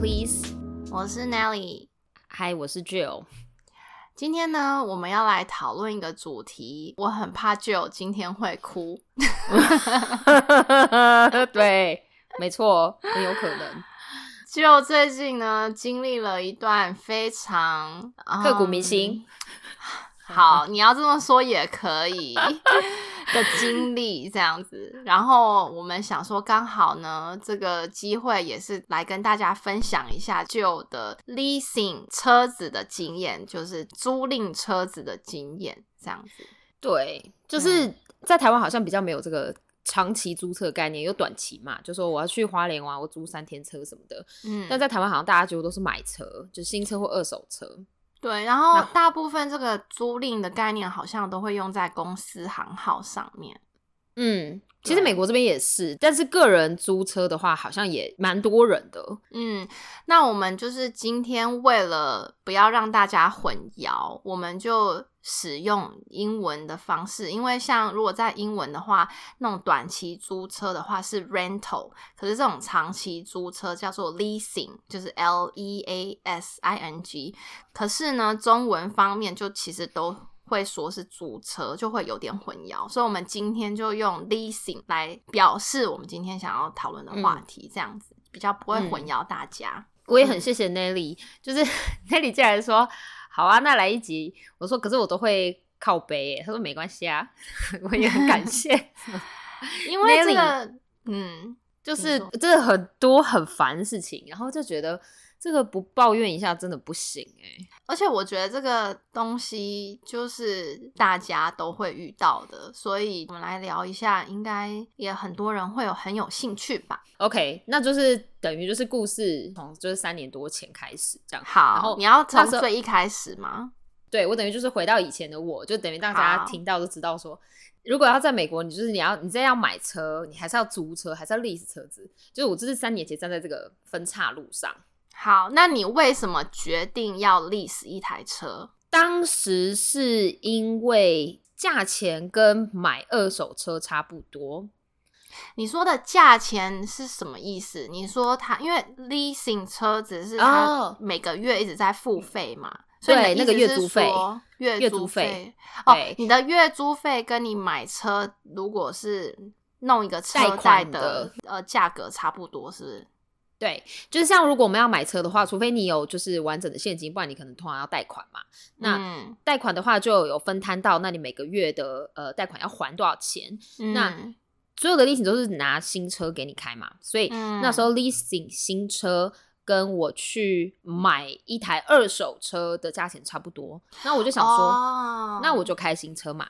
please。我是 Nelly，嗨，我是 Jill。今天呢，我们要来讨论一个主题。我很怕 Jill 今天会哭。对，没错，很有可能。Jill 最近呢，经历了一段非常刻骨铭心。好，你要这么说也可以的经历这样子，然后我们想说，刚好呢，这个机会也是来跟大家分享一下旧的 leasing 车子的经验，就是租赁车子的经验这样子。对，就是在台湾好像比较没有这个长期租车概念，有短期嘛，就说我要去花莲玩，我租三天车什么的。嗯，但在台湾好像大家几乎都是买车，就新车或二手车。对，然后大部分这个租赁的概念好像都会用在公司行号上面。嗯，其实美国这边也是，但是个人租车的话，好像也蛮多人的。嗯，那我们就是今天为了不要让大家混淆，我们就。使用英文的方式，因为像如果在英文的话，那种短期租车的话是 rental，可是这种长期租车叫做 leasing，就是 L E A S I N G。可是呢，中文方面就其实都会说是租车，就会有点混淆。所以，我们今天就用 leasing 来表示我们今天想要讨论的话题，这样子比较不会混淆大家。我也很谢谢 Nelly，就是 Nelly 进来说。好啊，那来一集。我说，可是我都会靠背。他说没关系啊，我也很感谢。因为这个，嗯，就是真的很多很烦的事情，然后就觉得。这个不抱怨一下真的不行哎，而且我觉得这个东西就是大家都会遇到的，所以我们来聊一下，应该也很多人会有很有兴趣吧。OK，那就是等于就是故事从就是三年多前开始这样。好，然后你要从最一开始吗？对我等于就是回到以前的我，就等于大家听到都知道说，如果要在美国，你就是你要你在要买车，你还是要租车，还是要 lease 车子？就是我这是三年前站在这个分岔路上。好，那你为什么决定要 lease 一台车？当时是因为价钱跟买二手车差不多。你说的价钱是什么意思？你说他因为 leasing 车子是他每个月一直在付费嘛？所以那个月租费，月租费哦，你的月租费跟你买车如果是弄一个车贷的呃价格差不多，是不是？对，就是像如果我们要买车的话，除非你有就是完整的现金，不然你可能通常要贷款嘛。那贷款的话就有分摊到，那你每个月的呃贷款要还多少钱？那所有的 leasing 都是拿新车给你开嘛，所以那时候 leasing 新车跟我去买一台二手车的价钱差不多。那我就想说，那我就开新车嘛。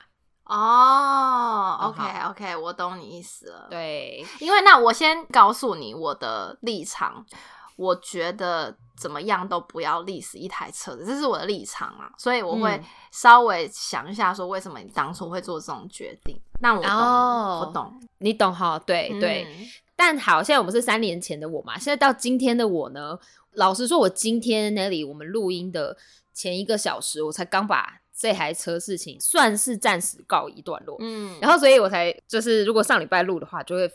哦，OK OK，我懂你意思了。对，因为那我先告诉你我的立场，我觉得怎么样都不要历史一台车子，这是我的立场啊。所以我会稍微想一下，说为什么你当初会做这种决定。那我懂，我懂，你懂哈？对对。但好，现在我们是三年前的我嘛，现在到今天的我呢？老实说，我今天那里我们录音的前一个小时，我才刚把。这台车事情算是暂时告一段落，嗯，然后所以我才就是如果上礼拜录的话，就会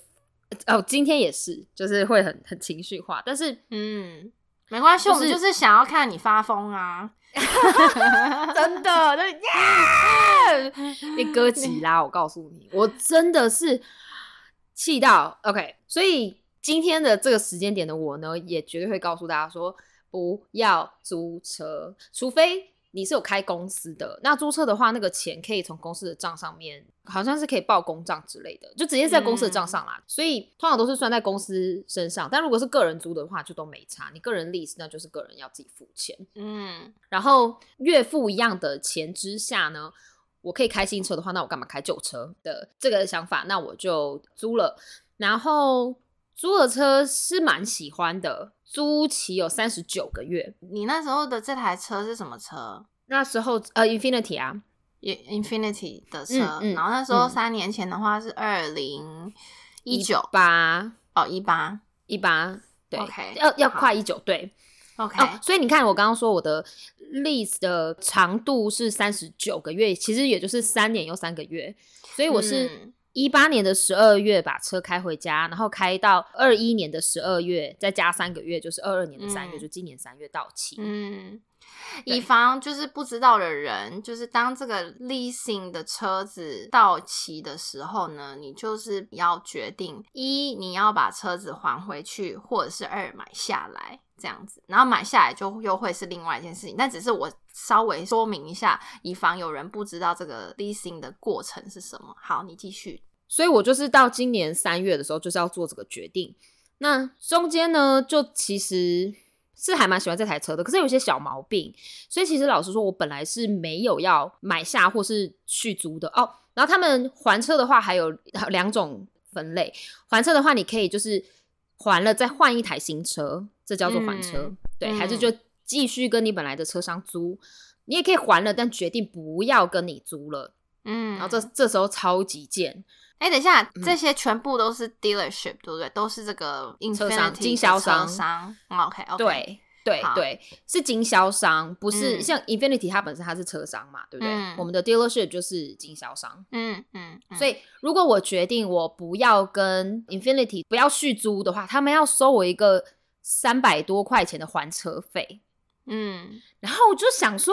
哦，今天也是，就是会很很情绪化，但是嗯，没关系，我们就是想要看你发疯啊，真的，就耶，你哥急啦！我告诉你，我真的是气到 OK，所以今天的这个时间点的我呢，也绝对会告诉大家说，不要租车，除非。你是有开公司的，那租车的话，那个钱可以从公司的账上面，好像是可以报公账之类的，就直接在公司的账上啦。所以通常都是算在公司身上。但如果是个人租的话，就都没差。你个人 lease，那就是个人要自己付钱。嗯，然后月付一样的钱之下呢，我可以开新车的话，那我干嘛开旧车的这个想法？那我就租了。然后租的车是蛮喜欢的。租期有三十九个月。你那时候的这台车是什么车？那时候呃，Infinity 啊，Infinity 的车。然后那时候三年前的话是二零一九八哦，一八一八对，OK，要要快一九对，OK。所以你看，我刚刚说我的 lease 的长度是三十九个月，其实也就是三年又三个月。所以我是一八年的十二月把车开回家，然后开到二一年的十二月，再加三个月，就是二二年的三月，嗯就今年三月到期。嗯，以防就是不知道的人，就是当这个 leasing 的车子到期的时候呢，你就是要决定一你要把车子还回去，或者是二买下来这样子。然后买下来就又会是另外一件事情，但只是我稍微说明一下，以防有人不知道这个 leasing 的过程是什么。好，你继续。所以我就是到今年三月的时候，就是要做这个决定。那中间呢，就其实是还蛮喜欢这台车的，可是有些小毛病，所以其实老实说，我本来是没有要买下或是续租的哦。然后他们还车的话，还有两种分类，还车的话，你可以就是还了再换一台新车，这叫做还车，嗯对，嗯还是就继续跟你本来的车商租。你也可以还了，但决定不要跟你租了。嗯，然后这这时候超级贱，哎、等一下，嗯这些全部都是 dealership，对不对？都是这个车商经销商商。OK OK，，对对对，是经销商，不是、嗯像 Infinity 它本身它是车商嘛，对不对？嗯我们的 dealership 就是经销商，嗯嗯，嗯所以如果我决定我不要跟 Infinity 不要续租的话，他们要收我一个三百多块钱的还车费，嗯然后我就想说。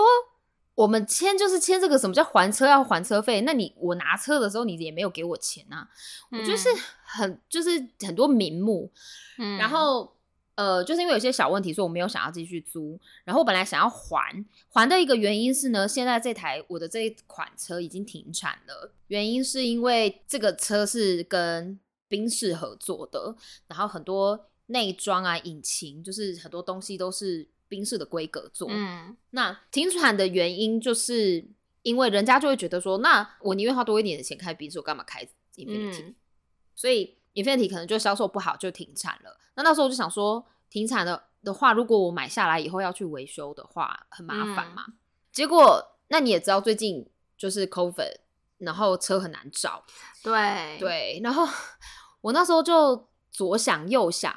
我们签就是签这个什么叫还车要还车费？那你我拿车的时候你也没有给我钱啊，我就是很就是很多名目，嗯，然后呃，就是因为有些小问题，所以我没有想要继续租。然后我本来想要还，还的一个原因是呢，现在这台我的这一款车已经停产了，原因是因为这个车是跟宾士合作的，然后很多内装啊、引擎，就是很多东西都是宾士的规格做。嗯那停产的原因就是因为人家就会觉得说，那我宁愿花多一点的钱开宾士，我干嘛开 Infinity？、嗯所以 Infinity 可能就销售不好就停产了。那那时候我就想说，停产的的话，如果我买下来以后要去维修的话，很麻烦嘛。结果那你也知道，最近就是 COVID，然后车很难找，对对，然后 我那时候就左想右想，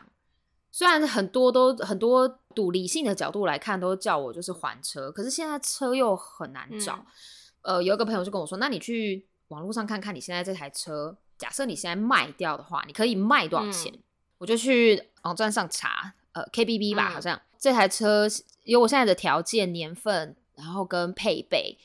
虽然很多都很多赌理性的角度来看，都叫我就是还车，可是现在车又很难找。嗯呃，有一个朋友就跟我说，那你去网络上看看你现在这台车，假设你现在卖掉的话，你可以卖多少钱？嗯我就去网站上查，呃，KBB 吧，嗯好像这台车有我现在的条件、年份，然后跟配备，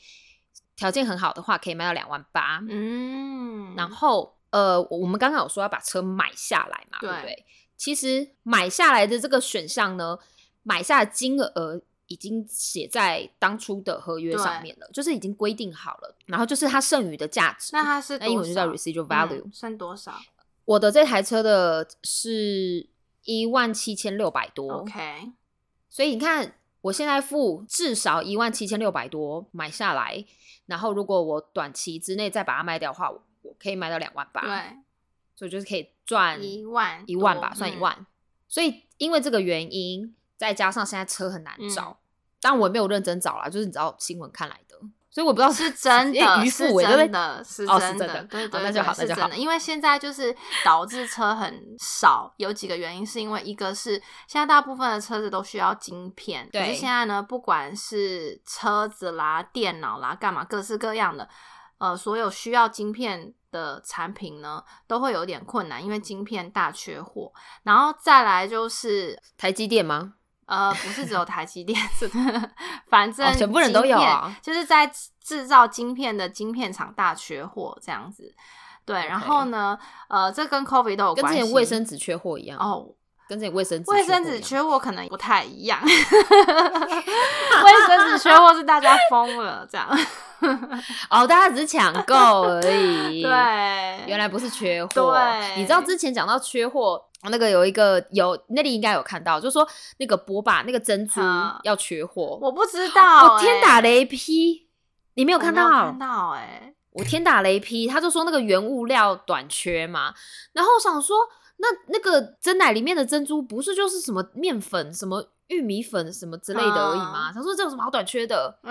条件很好的话，可以卖到两万八。嗯，然后呃，我们刚刚有说要把车买下来嘛，对不对对？其实买下来的这个选项呢，买下的金额已经写在当初的合约上面了，就是已经规定好了。然后就是它剩余的价值，那它是那英文就叫 residual value、嗯剩多少我的这台车的是一万七千六百多？OK，所以你看，我现在付至少一万七千六百多买下来，然后如果我短期之内再把它卖掉的话，我我可以卖到两万八。对，所以就是可以赚一万一万吧，算一万。所以因为这个原因，再加上现在车很难嗯找，当然我也没有认真找啦，就是你知道新闻看来的，所以我不知道是真的，是真的，是哦是真的，对对，那就好那就好对是真的。因为现在就是导致车很少，有几个原因，是因为一个是现在大部分的车子都需要晶片，可是现在呢，不管是车子啦、电脑啦、干嘛，各式各样的，呃，所有需要晶片的产品呢，都会有点困难，因为晶片大缺货。然后再来就是台积电吗？呃，不是只有台积电，是反正、哦全部人都有啊，就是在制造晶片的晶片厂大缺货这样子。对然后呢，呃，这跟 COVID 都有跟之关系。前卫生纸缺货一样，哦，跟之前卫生纸卫生纸缺货可能不太一样 卫生纸缺货是大家疯了这样。哦，大家只是抢购而已。对，原来不是缺货。对你知道之前讲到缺货，那个有一个有那里应该有看到，就是说那个波霸那个珍珠嗯要缺货，我不知道、我天打欸雷劈，你没有看到？看到哎、我天打雷劈，他就说那个原物料短缺嘛，然后想说，那那个真奶里面的珍珠不是就是什么面粉、什么玉米粉什么之类的而已吗？嗯想说这有什么好短缺的？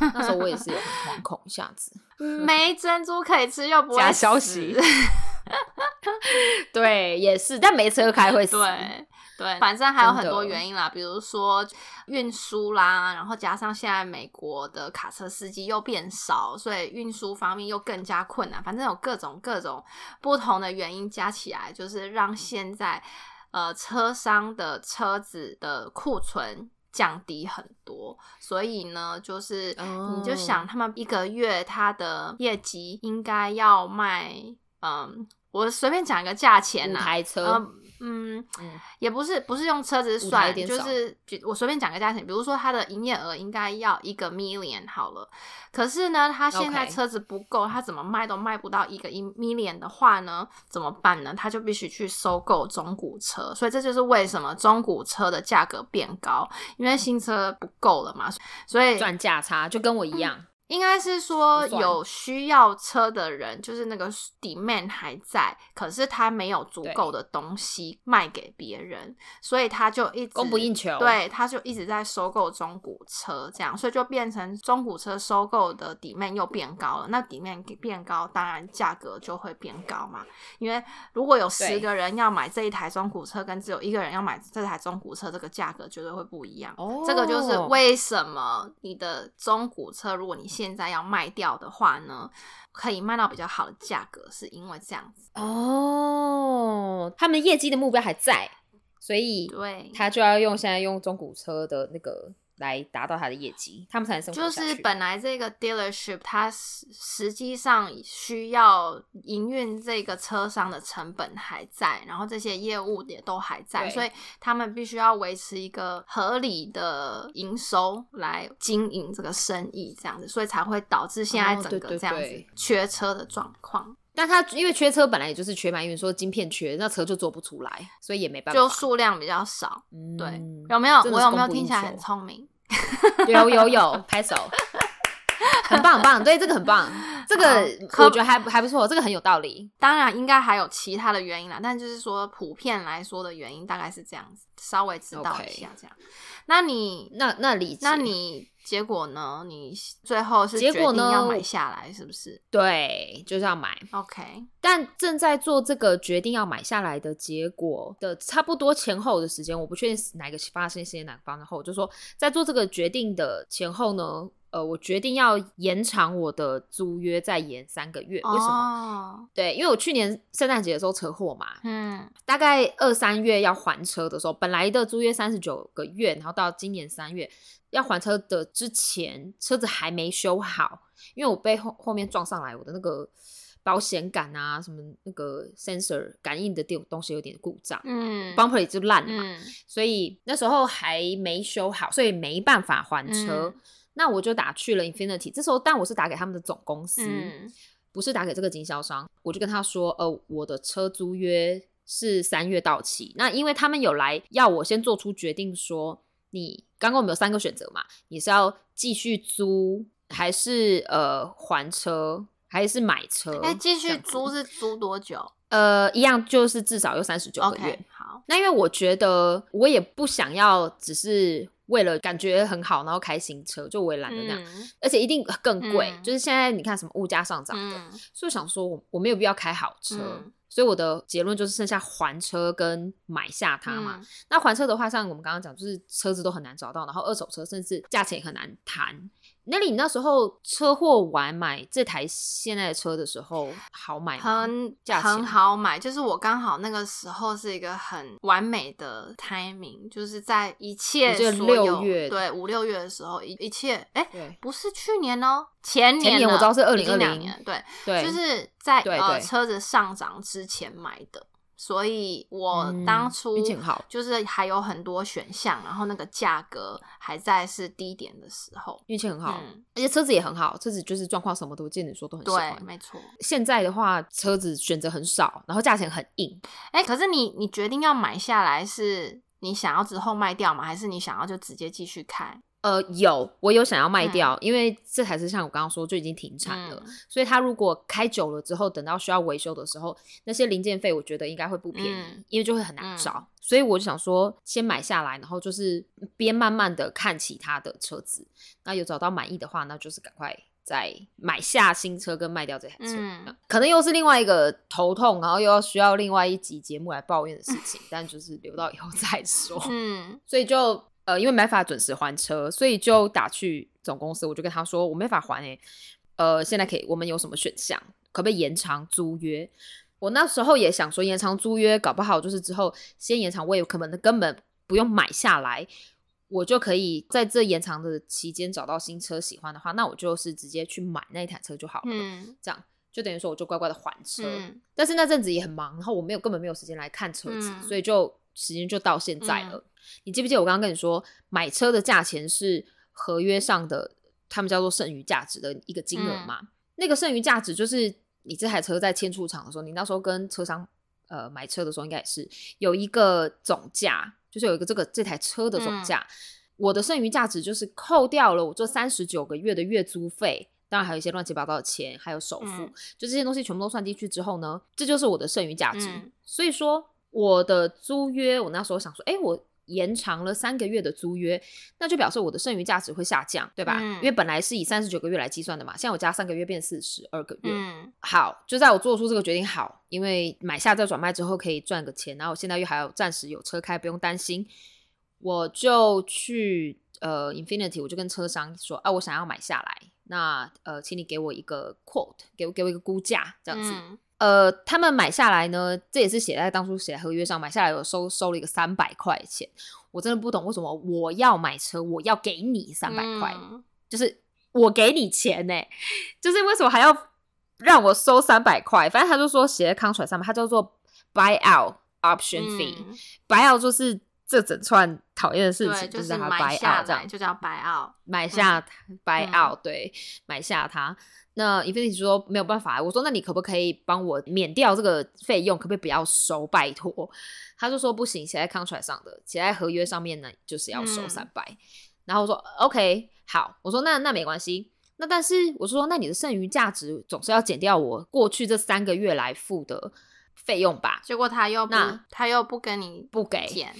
那时候我也是有很惶恐一下子。没珍珠可以吃又不会假消死息 对，也是，但没车开会死。对对，反正还有很多原因啦，比如说运输啦，然后加上现在美国的卡车司机又变少，所以运输方面又更加困难。反正有各种各种不同的原因加起来，就是让现在呃车商的车子的库存。降低很多，所以呢，就是你就哦想他们一个月他的业绩应该要卖，嗯，我随便讲一个价钱五呐、台车，嗯嗯，嗯也不是不是用车子算，就是举我随便讲个价钱，比如说它的营业额应该要一个 million 好了，可是呢，他现在车子不够，他怎么卖都卖不到一个一 million 的话呢，怎么办呢？他就必须去收购中古车，所以这就是为什么中古车的价格变高，因为新车不够了嘛，所以赚价差，就跟我一样。应该是说有需要车的人，就是那个 demand 还在，可是他没有足够的东西卖给别人，所以他就一直供不应求对，他就一直在收购中古车，这样，所以就变成中古车收购的 demand 又变高了。那 demand 变高，当然价格就会变高嘛。因为如果有十对个人要买这一台中古车，跟只有一个人要买这台中古车，这个价格绝对会不一样。哦这个就是为什么你的中古车，如果你现在要卖掉的话呢，可以卖到比较好的价格，是因为这样子。哦，他们业绩的目标还在，所以对，他就要用现在用中古车的那个来达到他的业绩，他们才能生活就。是本来这个 dealership 它实实际上需要营运这个车商的成本还在，然后这些业务也都还在，所以他们必须要维持一个合理的营收来经营这个生意，这样子，所以才会导致现在整个这样子缺车的状况。但他因为缺车本来也就是缺嘛，因为说晶片缺，那车就做不出来，所以也没办法。就数量比较少。嗯对，有没有？我有没有听起来很聪明？有有有，拍手，很棒很棒，对，这个很棒，这个我觉得还还不错，这个很有道理。当然，应该还有其他的原因啦，但就是说普遍来说的原因大概是这样子，稍微知道一下这样。那你那那理解，那你结果呢？你最后是决结果呢定要买下来，是不是对就是要买，？OK，但正在做这个决定要买下来的结果的差不多前后的时间，我不确定是哪个发生时间哪个发生后，就说在做这个决定的前后呢，呃，我决定要延长我的租约，再延三个月。为什么？么？对，因为我去年圣诞节的时候车祸嘛，嗯大概二三月要还车的时候，本来的租约三十九个月，然后到今年三月要还车的之前，车子还没修好，因为我被后后面撞上来，我的那个保险杆啊，什么那个 sensor 感应的东东西有点故障、嗯 b u m p e r 就烂了嘛，嗯所以那时候还没修好，所以没办法还车。嗯那我就打去了 Infinity，这时候但我是打给他们的总公司，嗯不是打给这个经销商，我就跟他说，呃，我的车租约是三月到期。那因为他们有来要我先做出决定说你刚刚我们有三个选择嘛，你是要继续租，还是呃还车，还是买车？哎，继续租是租多久呃，一样就是至少有三十九个月。好，那因为我觉得我也不想要只是为了感觉很好，然后开新车，就我也懒得那样，嗯而且一定更贵。嗯就是现在你看什么物价上涨的，嗯所以我想说我我没有必要开好车。嗯所以我的结论就是剩下还车跟买下它嘛。嗯那还车的话，像我们刚刚讲，就是车子都很难找到，然后二手车甚至价钱也很难谈。那你那时候车祸完买这台现在的车的时候好买吗？很很好买，就是我刚好那个时候是一个很完美的 timing，就是在一切所有六月对五六月的时候，一一切哎、对不是去年哦，前年前年我知道是二零二零年，对，对，就是在呃车子上涨之前买的，所以我嗯当初运气很好就是还有很多选项，然后那个价格还在是低点的时候，运气很好，嗯而且车子也很好，车子就是状况什么都见你说都很喜对，欢。没错。现在的话，车子选择很少，然后价钱很硬。哎、可是你你决定要买下来，是你想要之后卖掉吗？还是你想要就直接继续开？呃，有我有想要卖掉，因为这台车像我刚刚说就已经停产了，嗯。所以它如果开久了之后，等到需要维修的时候，那些零件费我觉得应该会不便宜，嗯因为就会很难找。所以我就想说，先买下来，然后就是边慢慢的看其他的车子，那有找到满意的话，那就是赶快再买下新车跟卖掉这台车，嗯。可能又是另外一个头痛，然后又要需要另外一集节目来抱怨的事情，但就是留到以后再说。嗯。所以就呃，因为没法准时还车，所以就打去总公司，我就跟他说我没法还诶、呃，现在可以，我们有什么选项？可不可以延长租约？我那时候也想说延长租约，搞不好就是之后先延长，我也可能根本不用买下来，我就可以在这延长的期间找到新车喜欢的话，那我就是直接去买那一台车就好了。嗯这样就等于说我就乖乖的还车。嗯但是那阵子也很忙，然后我没有根本没有时间来看车子，嗯所以就时间就到现在了。你记不记得我刚刚跟你说，买车的价钱是合约上的，他们叫做剩余价值的一个金额嘛？那个剩余价值就是你这台车在签出厂的时候，你那时候跟车商呃买车的时候，应该也是有一个总价，就是有一个这个这台车的总价。我的剩余价值就是扣掉了我这三十九个月的月租费，当然还有一些乱七八糟的钱，还有首付，嗯就这些东西全部都算进去之后呢，这就是我的剩余价值。嗯所以说，我的租约，我那时候想说，哎、我延长了三个月的租约，那就表示我的剩余价值会下降，对吧？嗯因为本来是以三十九个月来计算的嘛，现在我加三个月变四十二个月。嗯好，就在我做出这个决定好，因为买下再转卖之后可以赚个钱，然后我现在又还有暂时有车开，不用担心，我就去呃 Infinity，我就跟车商说，啊，我想要买下来，那呃，请你给我一个 quote，给我给我一个估价，这样子。嗯呃，他们买下来呢，这也是写在当初写在合约上，买下来有收收了一个三百块钱，我真的不懂为什么我要买车，我要给你三百块，嗯就是我给你钱呢、就是为什么还要让我收三百块？反正他就说写在 contract 上面，它叫做 buy out option fee，、嗯。buy out 就是这整串讨厌的事，情，就是买下这样就叫白澳。买下它、buy 嗯 out，对，买下它。那 Infinity 说没有办法，我说那你可不可以帮我免掉这个费用？可不可以不要收？拜托。他就说不行，写在 contract 上的，写在合约上面呢，就是要收嗯三百、然后我说 OK，好，我说那那没关系。那但是我说那你的剩余价值总是要减掉我过去这三个月来付的费用吧？结果他又不那，他又不跟你不给，减，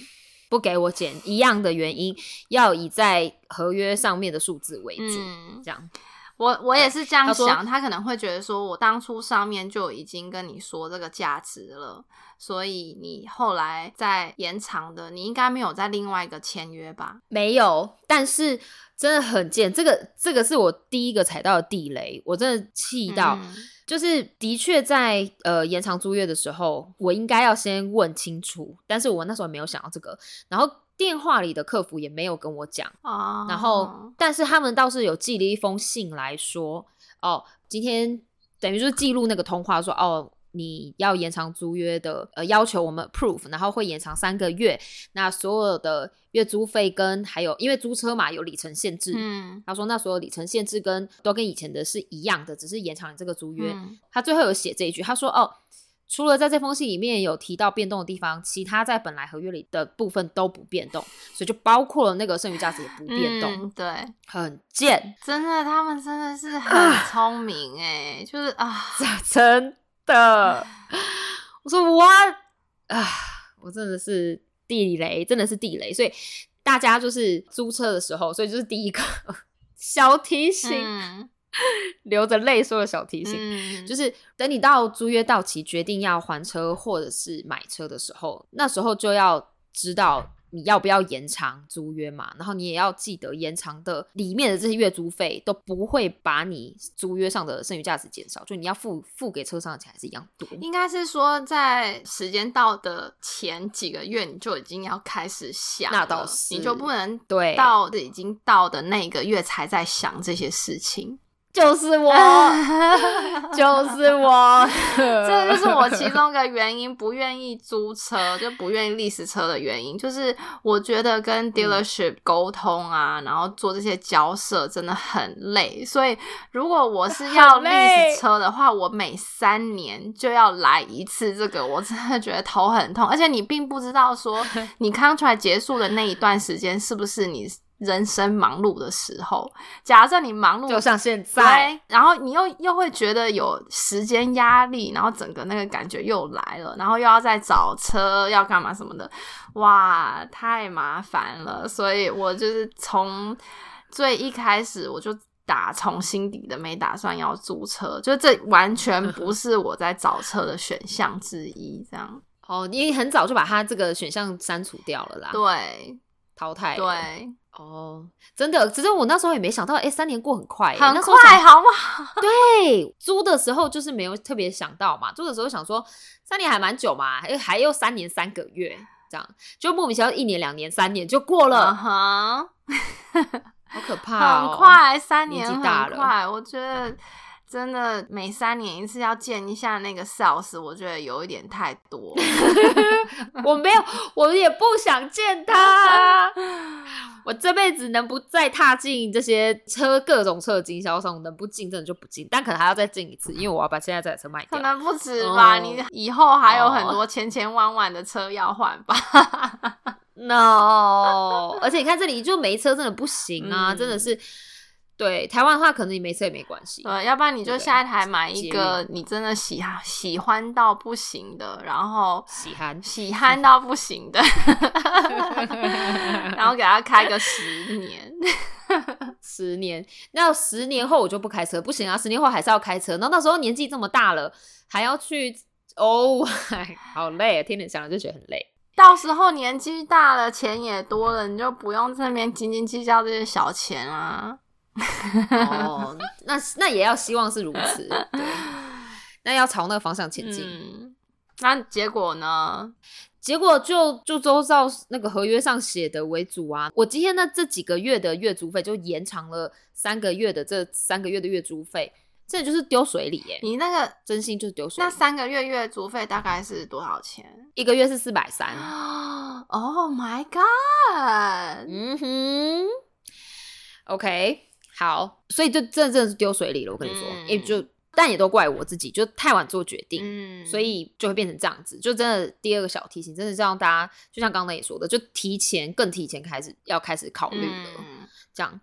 不给我减一样的原因，要以在合约上面的数字为主，嗯，这样。我我也是这样想，他可能会觉得说，我当初上面就已经跟你说这个价值了，所以你后来再延长的，你应该没有在另外一个签约吧？没有，但是真的很贱，这个这个是我第一个踩到的地雷，我真的气到，嗯。就是的确在呃延长租约的时候，我应该要先问清楚，但是我那时候没有想到这个，然后电话里的客服也没有跟我讲，哦，然后但是他们倒是有寄了一封信来说，哦，今天等于就是记录那个通话说，哦。你要延长租约的，呃，要求我们 approve，然后会延长三个月。那所有的月租费跟还有，因为租车嘛有里程限制，嗯他说那所有里程限制跟都跟以前的是一样的，只是延长你这个租约。嗯他最后有写这一句，他说哦，除了在这封信里面有提到变动的地方，其他在本来合约里的部分都不变动，所以就包括了那个剩余价值也不变动，嗯对，很贱，真的，他们真的是 很聪明哎，就是啊，真的。我说 what 啊，我真的是地雷，真的是地雷，所以大家就是租车的时候，所以就是第一个 小提醒，嗯 流着泪说的小提醒。嗯，就是是等你到租约到期，决定要还车或者是买车的时候，那时候就要知道你要不要延长租约嘛。然后你也要记得，延长的里面的这些月租费都不会把你租约上的剩余价值减少，就你要付付给车商的钱还是一样多。应该是说在时间到的前几个月，你就已经要开始想，那倒是你就不能对到已经到的那个月才在想这些事情。就是我，就是我，这就是我其中一个原因，不愿意租车，就不愿意历史车的原因，就是我觉得嗯跟 dealership 沟通啊，然后做这些交涉真的很累。所以如果我是要历史车的话，我每三年就要来一次这个，我真的觉得头很痛。而且你并不知道说 你 contract 结束的那一段时间是不是你人生忙碌的时候。假设你忙碌就像现在，然后你又又会觉得有时间压力，然后整个那个感觉又来了，然后又要再找车，要干嘛什么的，哇，太麻烦了。所以我就是从最一开始我就。打从心底的没打算要租车，就这完全不是我在找车的选项之一。这样哦，你很早就把它这个选项删除掉了啦，对淘汰。对，哦，真的，只是我那时候也没想到，哎、三年过很快耶，很快，好不好？对，租的时候就是没有特别想到嘛，租的时候想说三年还蛮久嘛，还还有三年三个月这样，就莫名其妙一年、两年、三年就过嗯了，哈，好可怕、哦，很。快，三年大了快。我觉得真的每三年一次要见一下那个 sales，我觉得有一点太多。我没有，我也不想见他。我这辈子能不再踏进这些车各种车的经销商，能不进真的就不进，但可能还要再进一次，因为我要把现在这台车卖掉。可能不止吧，哦你以后还有很多千千万万的车要换吧。No，而且你看这里就没车真的不行啊，嗯真的是。对台湾的话，可能你没车也没关系。对，要不然你就下一台买一捷个你真的喜喜欢到不行的，然后喜欢喜欢到不行的，然后给他开个十年。十年，那十年后我就不开车，不行啊！十年后还是要开车。然后那时候年纪这么大了，还要去哦，哎 好累啊！天天想了就觉得很累。到时候年纪大了，钱也多了，你就不用这边斤斤计较这些小钱啊。哦，那那也要希望是如此，对，那要朝那个方向前进。嗯，那结果呢？结果就就周照那个合约上写的为主啊。我今天的这几个月的月租费就延长了三个月的这三个月的月租费，这就是丢水里耶、你那个真心就是丢水。那三个月月租费大概是多少钱一个月是四百三？Oh my god！嗯哼，OK，好，所以就真的真的是丢水里了。我跟你说，嗯因为就但也都怪我自己，就太晚做决定。嗯所以就会变成这样子，就真的第二个小提醒，真的是让大家，就像刚刚也说的，就提前更提前开始要开始考虑了，嗯这样。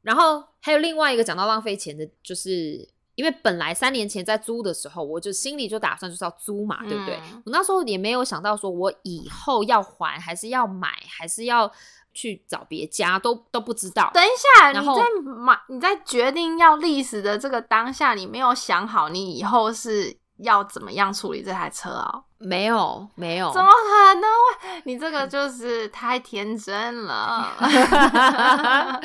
然后还有另外一个讲到浪费钱的，就是因为本来三年前在租的时候，我就心里就打算就是要租嘛，对不对？嗯我那时候也没有想到说我以后要还，还是要买，还是要去找别家，都都不知道。等一下，然你在买你在决定要历史的这个当下，你没有想好你以后是要怎么样处理这台车哦？没有，没有，怎么可能会？你这个就是太天真了。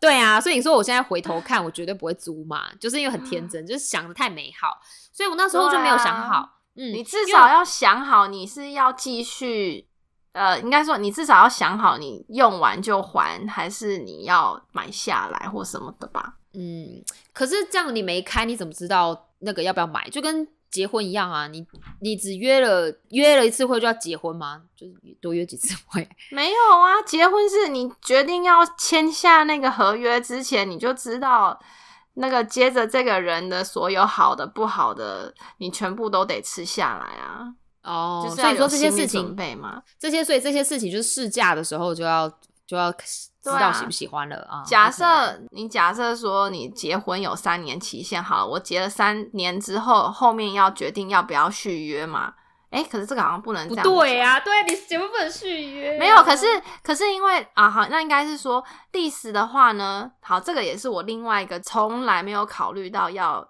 对啊，所以你说我现在回头看，我绝对不会租嘛，就是因为很天真，就是想的太美好，所以我那时候就没有想好。嗯，你至少要想好，你是要继续，呃，应该说你至少要想好，你用完就还，还是你要买下来或什么的吧？嗯，可是这样你没开，你怎么知道那个要不要买？就跟结婚一样啊，你你只约了约了一次会就要结婚吗？就是多约几次会。没有啊，结婚是你决定要签下那个合约之前，你就知道那个接着这个人的所有好的不好的，你全部都得吃下来啊。哦，所以说这些事情准备嘛。这些所以这些事情就是试驾的时候就要就要知道喜不喜欢了啊。假设你假设说你结婚有三年期限，好了，我结了三年之后，后面要决定要不要续约嘛？哎、可是这个好像不能这不样讲。对啊，对你结婚不能续约啊、没有，可是可是因为啊，好，那应该是说历史的话呢，好，这个也是我另外一个从来没有考虑到要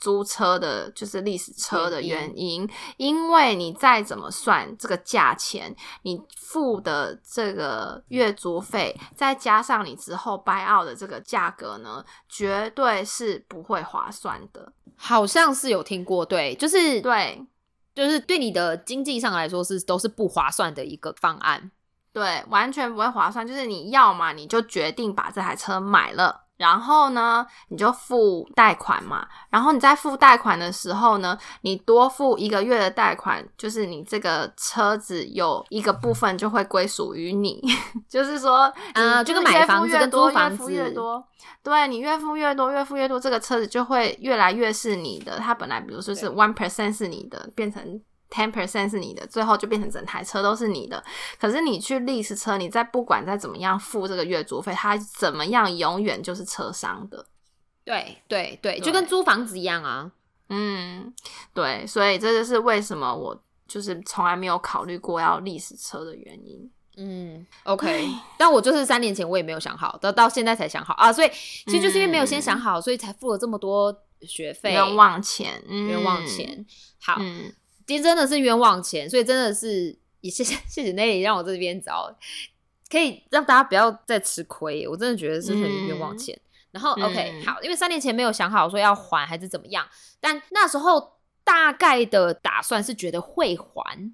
租车的，就是历史车的原因，因为你再怎么算这个价钱，你付的这个月租费，再加上你之后 buy out 的这个价格呢，绝对是不会划算的。好像是有听过，对，就是对，就是对你的经济上来说是都是不划算的一个方案。对，完全不会划算。就是你要嘛，你就决定把这台车买了，然后呢，你就付贷款嘛。然后你在付贷款的时候呢，你多付一个月的贷款，就是你这个车子有一个部分就会归属于你。就是说，啊你就跟买房子跟越多租房越付越子多。对你越付越多，越付越多，这个车子就会越来越是你的。它本来比如说是 one percent 是你的，变成 ten percent 是你的，最后就变成整台车都是你的。可是你去 lease 车，你再不管再怎么样付这个月租费，它怎么样永远就是车商的。对对对，就跟租房子一样啊。嗯，对，所以这就是为什么我就是从来没有考虑过要 lease 车的原因。嗯，OK，但我就是三年前我也没有想好，到到现在才想好啊，所以其实就是因为没有先想好，所以才付了这么多学费冤枉钱，冤枉钱。好，嗯，其实真的是冤枉钱，所以真的是也谢谢谢谢 Nelly 让我这边找，可以让大家不要再吃亏，我真的觉得是很冤枉钱。然后 OK，好，因为三年前没有想好说要还还是怎么样，但那时候大概的打算是觉得会还。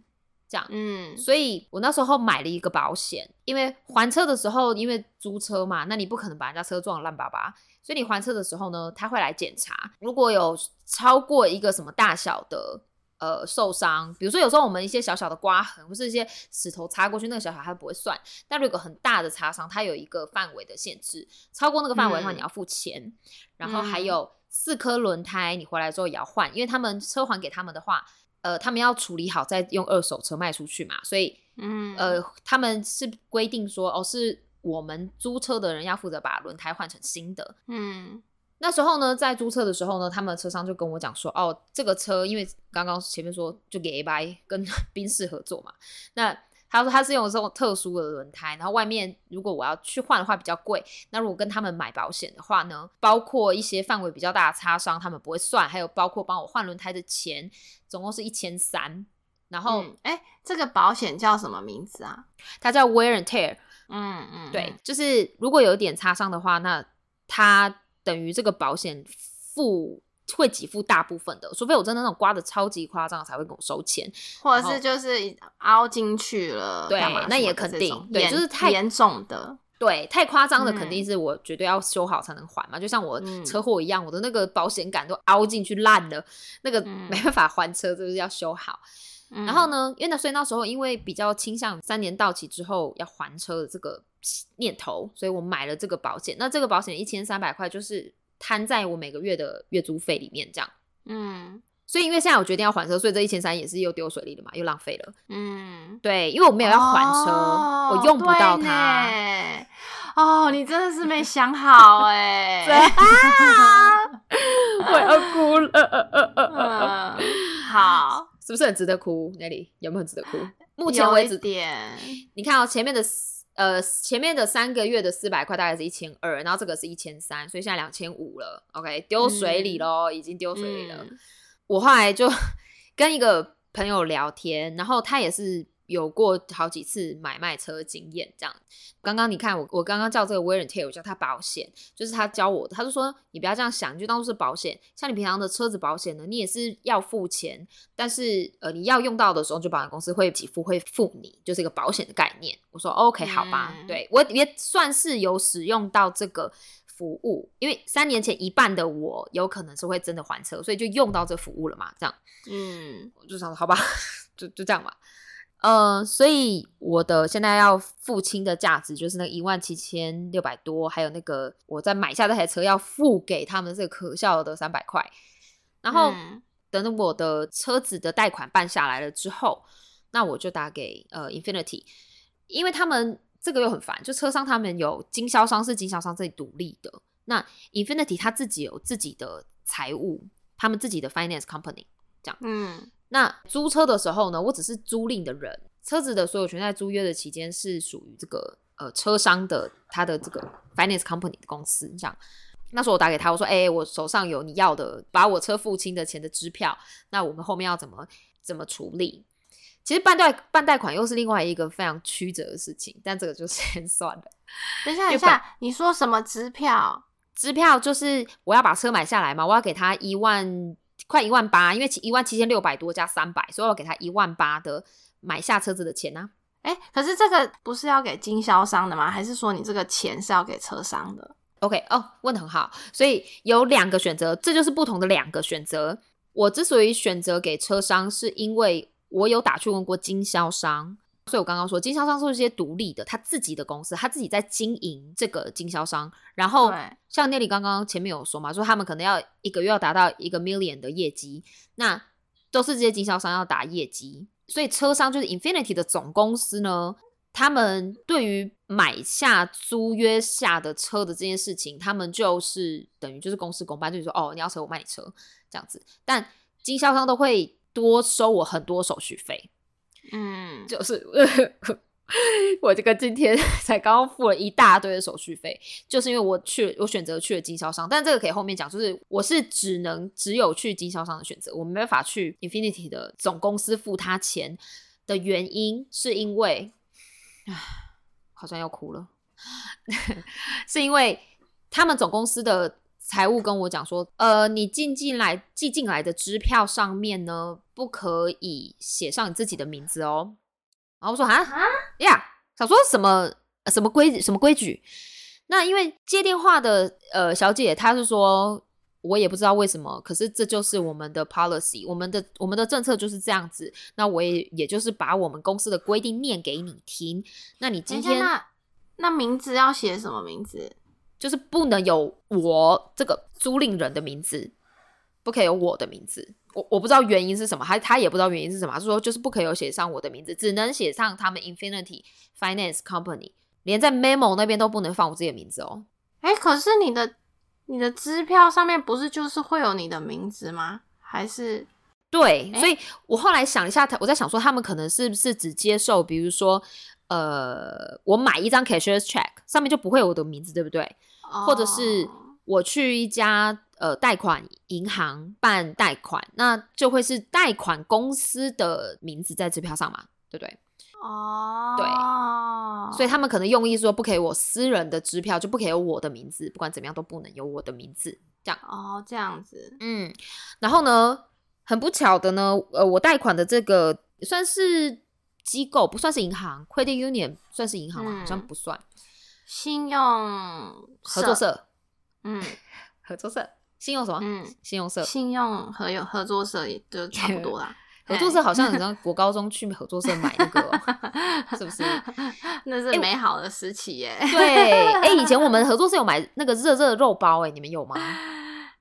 这样，嗯，所以我那时候买了一个保险，因为还车的时候，因为租车嘛，那你不可能把人家车撞烂巴巴，所以你还车的时候呢，他会来检查，如果有超过一个什么大小的呃受伤，比如说有时候我们一些小小的刮痕或是一些石头擦过去，那个小小它不会算，但如果很大的擦伤，它有一个范围的限制，超过那个范围的话，你要付钱，然后还有四颗轮胎，你回来之后也要换，因为他们车还给他们的话。呃，他们要处理好再用二手车卖出去嘛，所以，嗯，呃，他们是规定说，哦，是我们租车的人要负责把轮胎换成新的。嗯，那时候呢，在租车的时候呢，他们车商就跟我讲说，哦，这个车因为刚刚前面说就给 A 白跟 宾士合作嘛，那。他说他是用这种特殊的轮胎，然后外面如果我要去换的话比较贵。那如果跟他们买保险的话呢，包括一些范围比较大的擦伤，他们不会算，还有包括帮我换轮胎的钱，总共是一千三。然后，哎，这个保险叫什么名字啊？它叫 Wear and Tear。嗯嗯，对，就是如果有一点擦伤的话，那它等于这个保险付。会给付大部分的，除非我真的那种刮的超级夸张，才会跟我收钱，或者是就是凹进去了，对，那也肯定，对，就是太严重的，对，太夸张的肯定是我绝对要修好才能还嘛，就像我车祸一样，我的那个保险杆都凹进去烂了，那个没办法还车，就是要修好。然后呢，因为那所以那时候因为比较倾向三年到期之后要还车的这个念头，所以我买了这个保险。那这个保险一千三百块就是。摊在我每个月的月租费里面，这样，嗯，所以因为现在我决定要还车，所以这一千三也是又丢水里了嘛，又浪费了，嗯，对，因为我没有要还车，我用不到它，哦，你真的是没想好哎 我要哭了，好，是不是很值得哭？那里有没有很值得哭？目前为止，点，你看哦，前面的。呃，前面的三个月的四百块大概是一千二，然后这个是一千三，所以现在两千五了。OK，丢水里喽，已经丢水里了。我后来就 跟一个朋友聊天，然后他也是。有过好几次买卖车经验，这样。刚刚你看我，我刚刚叫这个 wear and tear，我叫他保险，就是他教我的。他就说你不要这样想，就当做是保险。像你平常的车子保险呢，你也是要付钱，但是呃你要用到的时候，就保险公司会给付，会付你，就是一个保险的概念。我说 OK，好吧，对我也算是有使用到这个服务，因为三年前一半的我有可能是会真的还车，所以就用到这服务了嘛，这样。嗯，我就想说好吧，就就这样吧。呃，所以我的现在要付清的价值就是那一万七千六百多，还有那个我在买下这台车要付给他们这个可笑的三百块。然后等我的车子的贷款办下来了之后，那我就打给呃 Infinity，因为他们这个又很烦，就车商他们有经销商是经销商自己独立的，那 Infinity 他自己有自己的财务，他们自己的 finance company 这样，嗯。那租车的时候呢，我只是租赁的人，车子的所有权在租约的期间是属于这个呃车商的他的这个 finance company 的公司这样。那时候我打给他，我说：“哎，我手上有你要的把我车付清的钱的支票，那我们后面要怎么怎么处理？”其实办贷办贷款又是另外一个非常曲折的事情，但这个就 先算了。等一下，等一下，你说什么支票？支票就是我要把车买下来嘛，我要给他一万。快一万八，因为一万七千六百多加三百，所以我给他一万八的买下车子的钱呢。哎，可是这个不是要给经销商的吗？还是说你这个钱是要给车商的？OK，哦，问的很好，所以有两个选择，这就是不同的两个选择。我之所以选择给车商，是因为我有打去问过经销商。所以我刚刚说，经销商是一些独立的，他自己的公司，他自己在经营这个经销商。然后像那里刚刚前面有说嘛，说他们可能要一个月要达到一个 million 的业绩，那都是这些经销商要打业绩。所以车商就是 Infinity 的总公司呢，他们对于买下租约下的车的这件事情，他们就是等于就是公事公办，就是说哦，你要车我卖你车这样子。但经销商都会多收我很多手续费。嗯，就是 我这个今天 才刚刚付了一大堆的手续费，就是因为我去，我选择去了经销商，但这个可以后面讲。就是我是只能只有去经销商的选择，我没办法去 Infinity 的总公司付他钱的原因，是因为，好像要哭了，是因为他们总公司的财务跟我讲说，呃，你进进来寄进来的支票上面呢，不可以写上你自己的名字哦。然后我说啊啊呀，想说什么什么规什么规矩？那因为接电话的呃小姐，她是说，我也不知道为什么，可是这就是我们的 policy，我们的我们的政策就是这样子。那我也也就是把我们公司的规定念给你听。那你今天那那名字要写什么名字？就是不能有我这个租赁人的名字，不可以有我的名字。我我不知道原因是什么，他他也不知道原因是什么。他说就是不可以有写上我的名字，只能写上他们 Infinity Finance Company，连在 memo 那边都不能放我自己的名字哦。哎，可是你的你的支票上面不是就是会有你的名字吗？还是对？所以我后来想一下，我在想说，他们可能是不是只接受，比如说，呃，我买一张 cashier's check，上面就不会有我的名字，对不对？或者是我去一家呃贷款银行办贷款，那就会是贷款公司的名字在支票上嘛，对不对？哦，对，所以他们可能用意说不可以我私人的支票就不可以有我的名字，不管怎么样都不能有我的名字，这样哦，这样子，嗯，然后呢，很不巧的呢，呃，我贷款的这个算是机构，不算是银行，Credit Union 算是银行吗？好像不算。信用合作社，嗯，合作社，信用什么？嗯，信用社，信用合有合作社也就差不多啦。合作社好像你知道，国高中去合作社买那个，是不是？那是美好的时期耶。对，哎，以前我们合作社有买那个热热肉包，哎，你们有吗？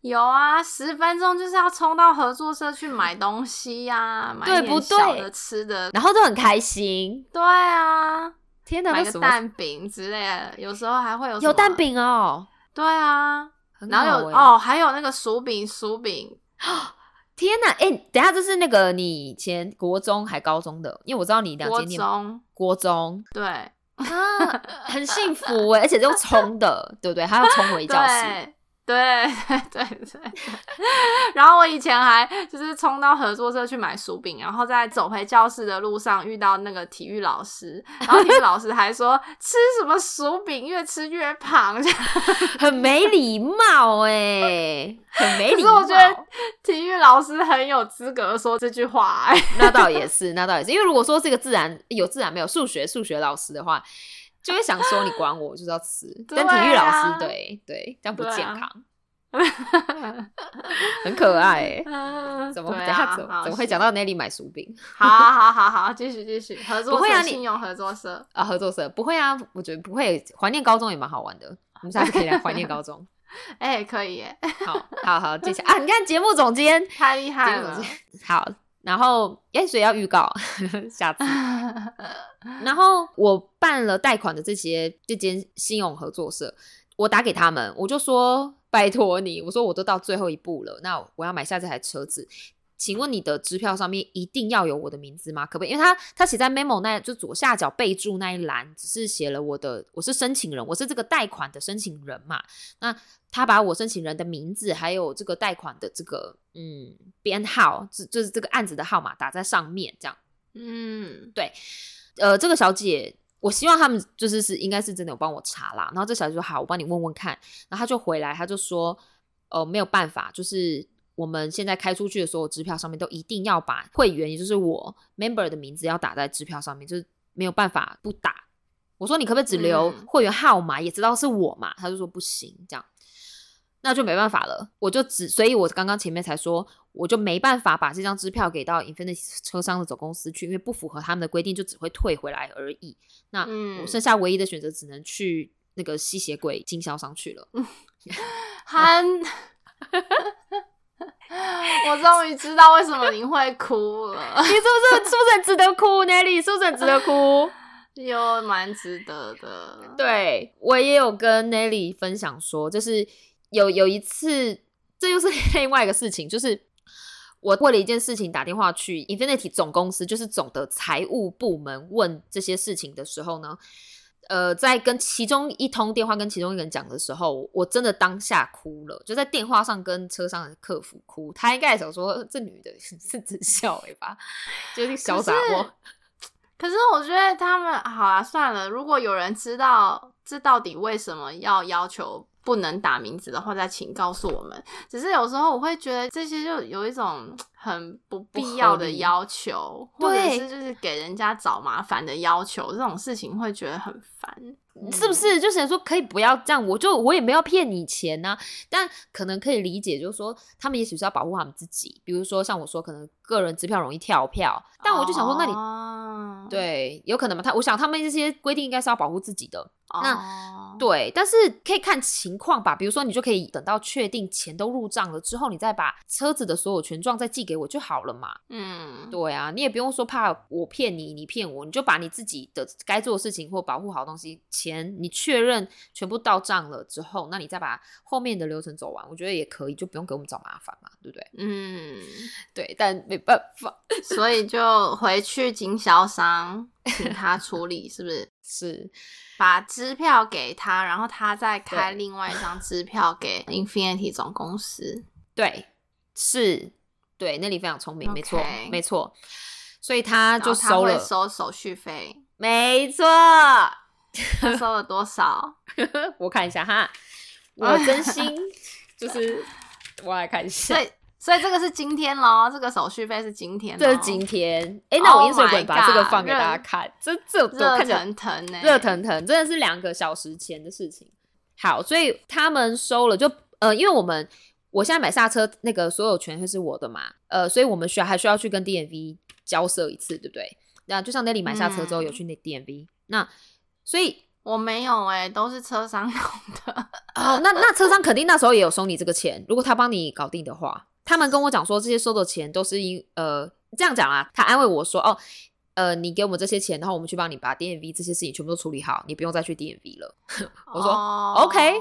有啊，十分钟就是要冲到合作社去买东西呀，买点小的吃的，然后就很开心。对啊。天哪，买个蛋饼之类的，有时候还会有有蛋饼哦。对啊，然后有哦，还有那个薯饼，薯饼。天哪，哎，等下这是那个你以前国中还高中的？因为我知道你两间念国中，国中对啊，很幸福哎，而且用冲的，对不对？还要冲回教室。对对对，然后我以前还就是冲到合作社去买薯饼，然后在走回教室的路上遇到那个体育老师，然后体育老师还说吃什么薯饼越吃越胖，很没礼貌哎，很没礼貌。可是我觉得体育老师很有资格说这句话，那倒也是，那倒也是，因为如果说这个自然有自然没有数学数学老师的话。就会想说你管我，就是要吃。但体育老师对对，这样不健康，很可爱。怎么等下怎怎么会讲到那里买薯饼？好好好好，继续继续。合作社信用合作社啊，合作社不会啊，我觉得不会。怀念高中也蛮好玩的，我们下次可以来怀念高中。哎，可以耶。好好好，接下来啊，你看节目总监太厉害了。好。然后，哎，所以要预告 下次。然后我办了贷款的这些这间信用合作社，我打给他们，我就说拜托你，我说我都到最后一步了，那我要买下这台车子。请问你的支票上面一定要有我的名字吗？可不可以？因为他他写在 memo 那就左下角备注那一栏，只是写了我的我是申请人，我是这个贷款的申请人嘛。那他把我申请人的名字还有这个贷款的这个嗯编号，就就是这个案子的号码打在上面，这样。嗯，对。呃，这个小姐，我希望他们就是是应该是真的有帮我查啦。然后这小姐说好，我帮你问问看。然后他就回来，他就说，呃，没有办法，就是。我们现在开出去的所有支票上面都一定要把会员，也就是我 member 的名字要打在支票上面，就是没有办法不打。我说你可不可以只留会员号码，也知道是我嘛？他就说不行，这样那就没办法了。我就只，所以我刚刚前面才说，我就没办法把这张支票给到 Infinity 车商的总公司去，因为不符合他们的规定，就只会退回来而已。那我剩下唯一的选择，只能去那个吸血鬼经销商去了。很。我终于知道为什么你会哭了。你是不是是不是很值得哭？Nelly 是不是很值得哭？有蛮值得的。对我也有跟 Nelly 分享说，就是有有一次，这又是另外一个事情，就是我为了一件事情打电话去 Infinity 总公司，就是总的财务部门问这些事情的时候呢，呃，在跟其中一通电话跟其中一个人讲的时候，我真的当下哭了，就在电话上跟车上的客服哭。他应该也想说这女的是真笑哎吧，就是小傻瓜。可是我觉得他们好啊，算了。如果有人知道这到底为什么要要求不能打名字的话，再请告诉我们。只是有时候我会觉得这些就有一种 很不必要的要求，或者是就是给人家找麻烦的要求，这种事情会觉得很烦。是不是？就想说可以不要这样，我就我也没有骗你钱啊。但可能可以理解，就是说他们也许是要保护他们自己。比如说像我说，可能个人支票容易跳票，但我就想说，那你对有可能吗？他我想他们这些规定应该是要保护自己的。那对，但是可以看情况吧。比如说你就可以等到确定钱都入账了之后，你再把车子的所有权状再寄给我就好了嘛。嗯，对啊，你也不用说怕我骗你，你骗我，你就把你自己的该做的事情或保护好东西。钱你确认全部到账了之后，那你再把后面的流程走完，我觉得也可以，就不用给我们找麻烦嘛，对不对？嗯，对，但没办法，所以就回去经销商请他处理，是不是？是把支票给他，然后他再开另外一张支票给 Infinity 总公司。对，是，对，那里非常聪明，没错，没错。所以他就收了收手续费，没错。他收了多少？我看一下哈，我真心就是我来看一下。所以，所以这个是今天咯，这个手续费是今天，这是今天。哎，那我一水滚把这个放给大家看，这这热腾腾呢，热腾腾，真的是两个小时前的事情。好，所以他们收了，就呃，因为我们我现在买刹车那个所有权会是我的嘛，呃，所以我们需要还需要去跟 DMV 交涉一次，对不对？那就像 Nelly 买下车之后有去那 DMV，那。所以我没有哎，都是车商弄的。哦，那那车商肯定那时候也有收你这个钱。如果他帮你搞定的话，他们跟我讲说这些收的钱都是因呃这样讲啊，他安慰我说哦，呃，你给我们这些钱，然后我们去帮你把 DMV 这些事情全部都处理好，你不用再去 DMV 了。我说 OK，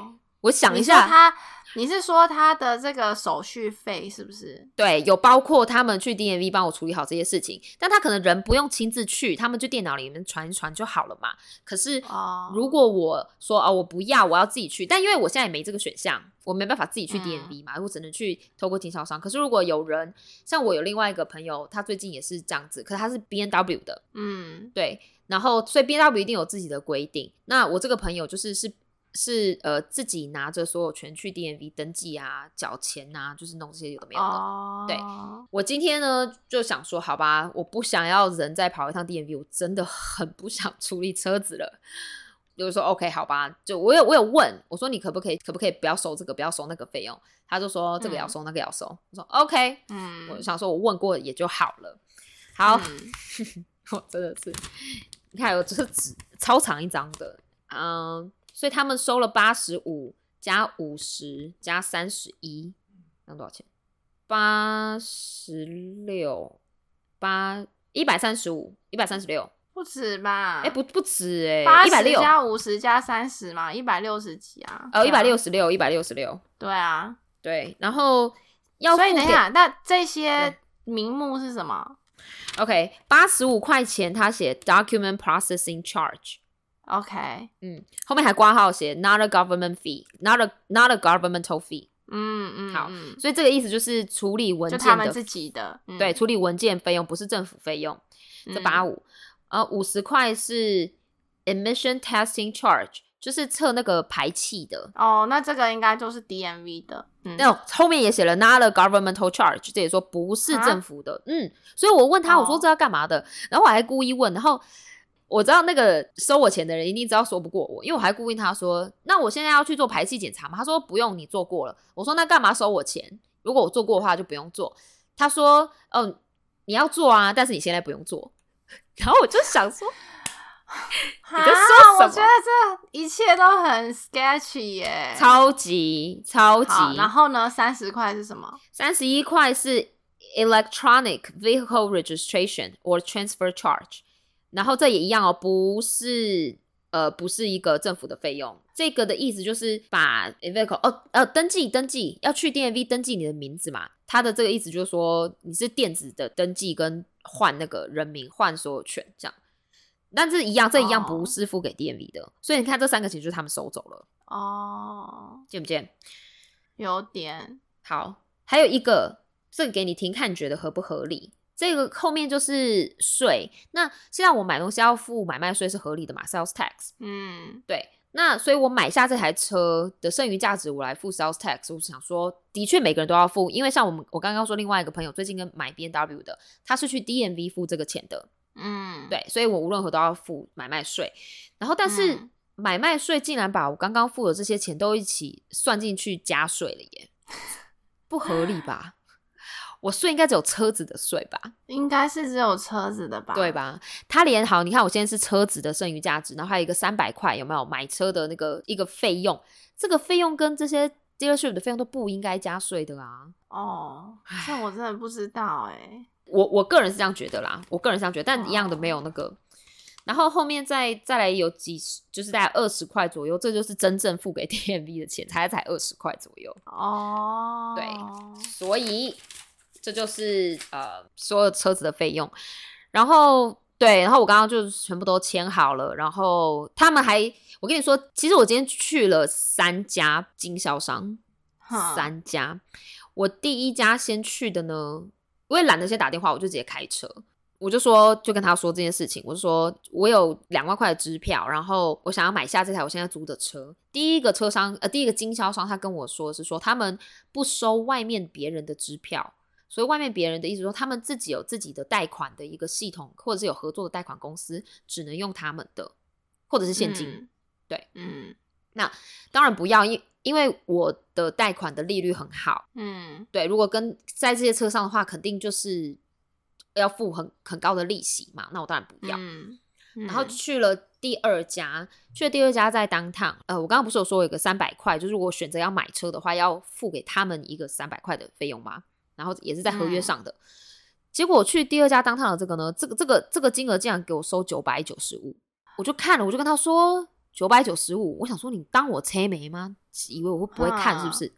我想一下他。你是说他的这个手续费是不是？对，有包括他们去 DMV 帮我处理好这些事情，但他可能人不用亲自去，他们就电脑里面传一传就好了嘛。可是如果我说啊，我不要，我要自己去，但因为我现在也没这个选项，我没办法自己去 DMV 嘛，我只能去透过经销商。可是如果有人像我有另外一个朋友，他最近也是这样子，可是他是 B N W 的，嗯，对，然后所以 B N W 一定有自己的规定。那我这个朋友就是是。是呃，自己拿着所有权去 DMV 登记啊，缴钱啊，就是弄这些有的没有的。对，我今天呢就想说，好吧，我不想要人再跑一趟 DMV，我真的很不想处理车子了。就是说，OK，好吧，就我有我有问，我说你可不可以，可不可以不要收这个，不要收那个费用？他就说这个要收，那个要收。我说 OK，嗯，我想说我问过也就好了。好，我真的是，你看，我这是纸超长一张的，嗯。所以他们收了八十五加五十加三十一，那多少钱？八十六八一百三十五一百三十六，不止吧？哎，不不止哎，八十加五十加三十嘛，一百六十几啊？哦，一百六十六，一百六十六。对啊，对，然后要所以等一下，那这些名目是什么？OK，八十五块钱，他写 document processing charge。OK，嗯，后面还挂号写 not a government fee，not a not a governmental fee。嗯嗯，好，所以这个意思就是处理文件的，他们自己的，对，处理文件费用不是政府费用。这八五，呃，五十块是 emission testing charge，就是测那个排气的。哦，那这个应该就是 DMV 的。那后面也写了 not a governmental charge，这也说不是政府的。嗯，所以我问他，我说这要干嘛的？然后我还故意问，然后。我知道那个收我钱的人一定知道说不过我，因为我还故意他说：“那我现在要去做排气检查吗？”他说：“不用，你做过了。”我说：“那干嘛收我钱？如果我做过的话就不用做。”他说：“嗯，你要做啊，但是你现在不用做。”然后我就想说：“你在说什么？”我觉得这一切都很 sketchy 耶，超级超级。然后呢，三十块是什么？三十一块是 electronic vehicle registration or transfer charge。然后这也一样哦，不是呃，不是一个政府的费用。这个的意思就是把 Iveco 哦呃登记登记要去 DMV 登记你的名字嘛。他的这个意思就是说你是电子的登记跟换那个人名换所有权这样。但是一样，这一样不是付给 DMV 的，所以你看这三个钱就是他们收走了。哦，见不见？有点好。还有一个，这个给你听，看你觉得合不合理。这个后面就是税。那现在我买东西要付买卖税是合理的嘛？Sales tax。嗯，对。那所以我买下这台车的剩余价值，我来付 sales tax。我想说，的确每个人都要付，因为像我们我刚刚说另外一个朋友最近跟买 B N W 的，他是去 D M V 付这个钱的。嗯，对，所以我无论何都要付买卖税。然后，但是买卖税竟然把我刚刚付的这些钱都一起算进去加税了耶，不合理吧？我税应该只有车子的税吧？应该是只有车子的吧？对吧？他连好，你看我现在是车子的剩余价值，然后还有一个三百块，有没有买车的那个一个费用？这个费用跟这些 dealership 的费用都不应该加税的啊！哦，这我真的不知道哎。我我个人是这样觉得啦，我个人这样觉得，但一样的没有那个。然后后面再再来有几十，就是大概二十块左右，这就是真正付给 DMV 的钱，才才二十块左右。哦，对，所以这就是呃所有车子的费用。然后对，然后我刚刚就全部都签好了，然后他们还，我跟你说，其实我今天去了三家经销商，三家，我第一家先去的呢。我也懒得先打电话，我就直接开车。我就说，就跟他说这件事情。我就说我有两万块的支票，然后我想要买下这台我现在租的车。第一个车商呃，第一个经销商他跟我说是说他们不收外面别人的支票，所以外面别人的意思说他们自己有自己的贷款的一个系统，或者是有合作的贷款公司，只能用他们的，或者是现金。对，嗯，那当然不要，因因为我的贷款的利率很好，嗯，对，如果跟在这些车上的话，肯定就是要付很很高的利息嘛，那我当然不要。嗯，然后去了第二家，去了第二家在当趟，呃，我刚刚不是有说有个三百块，就是如果选择要买车的话，要付给他们一个三百块的费用吗？然后也是在合约上的。结果我去第二家当趟的这个呢，这个这个这个金额竟然给我收九百九十五，我就看了，我就跟他说。九百九十五，我想说你当我车没吗？以为我会不会看是不是？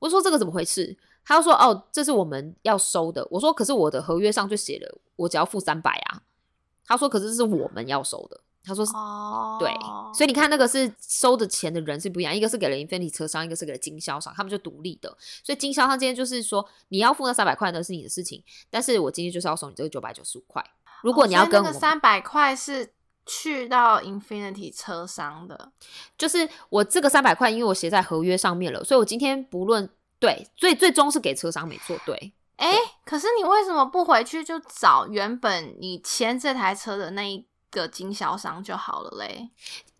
我说这个怎么回事？他就说哦，这是我们要收的。我说可是我的合约上就写了，我只要付三百啊。他说可是这是我们要收的。他说哦，对，所以你看那个是收的钱的人是不一样，一个是给了 Infinity 车商，一个是给了经销商，他们就独立的。所以经销商今天就是说你要付那三百块那是你的事情，但是我今天就是要收你这个九百九十五块。如果你要跟我三百块是。去到 Infinity 车商的，就是我这个三百块，因为我写在合约上面了，所以我今天不论对，最最终是给车商没错，对。哎，可是你为什么不回去就找原本你签这台车的那一个经销商就好了嘞？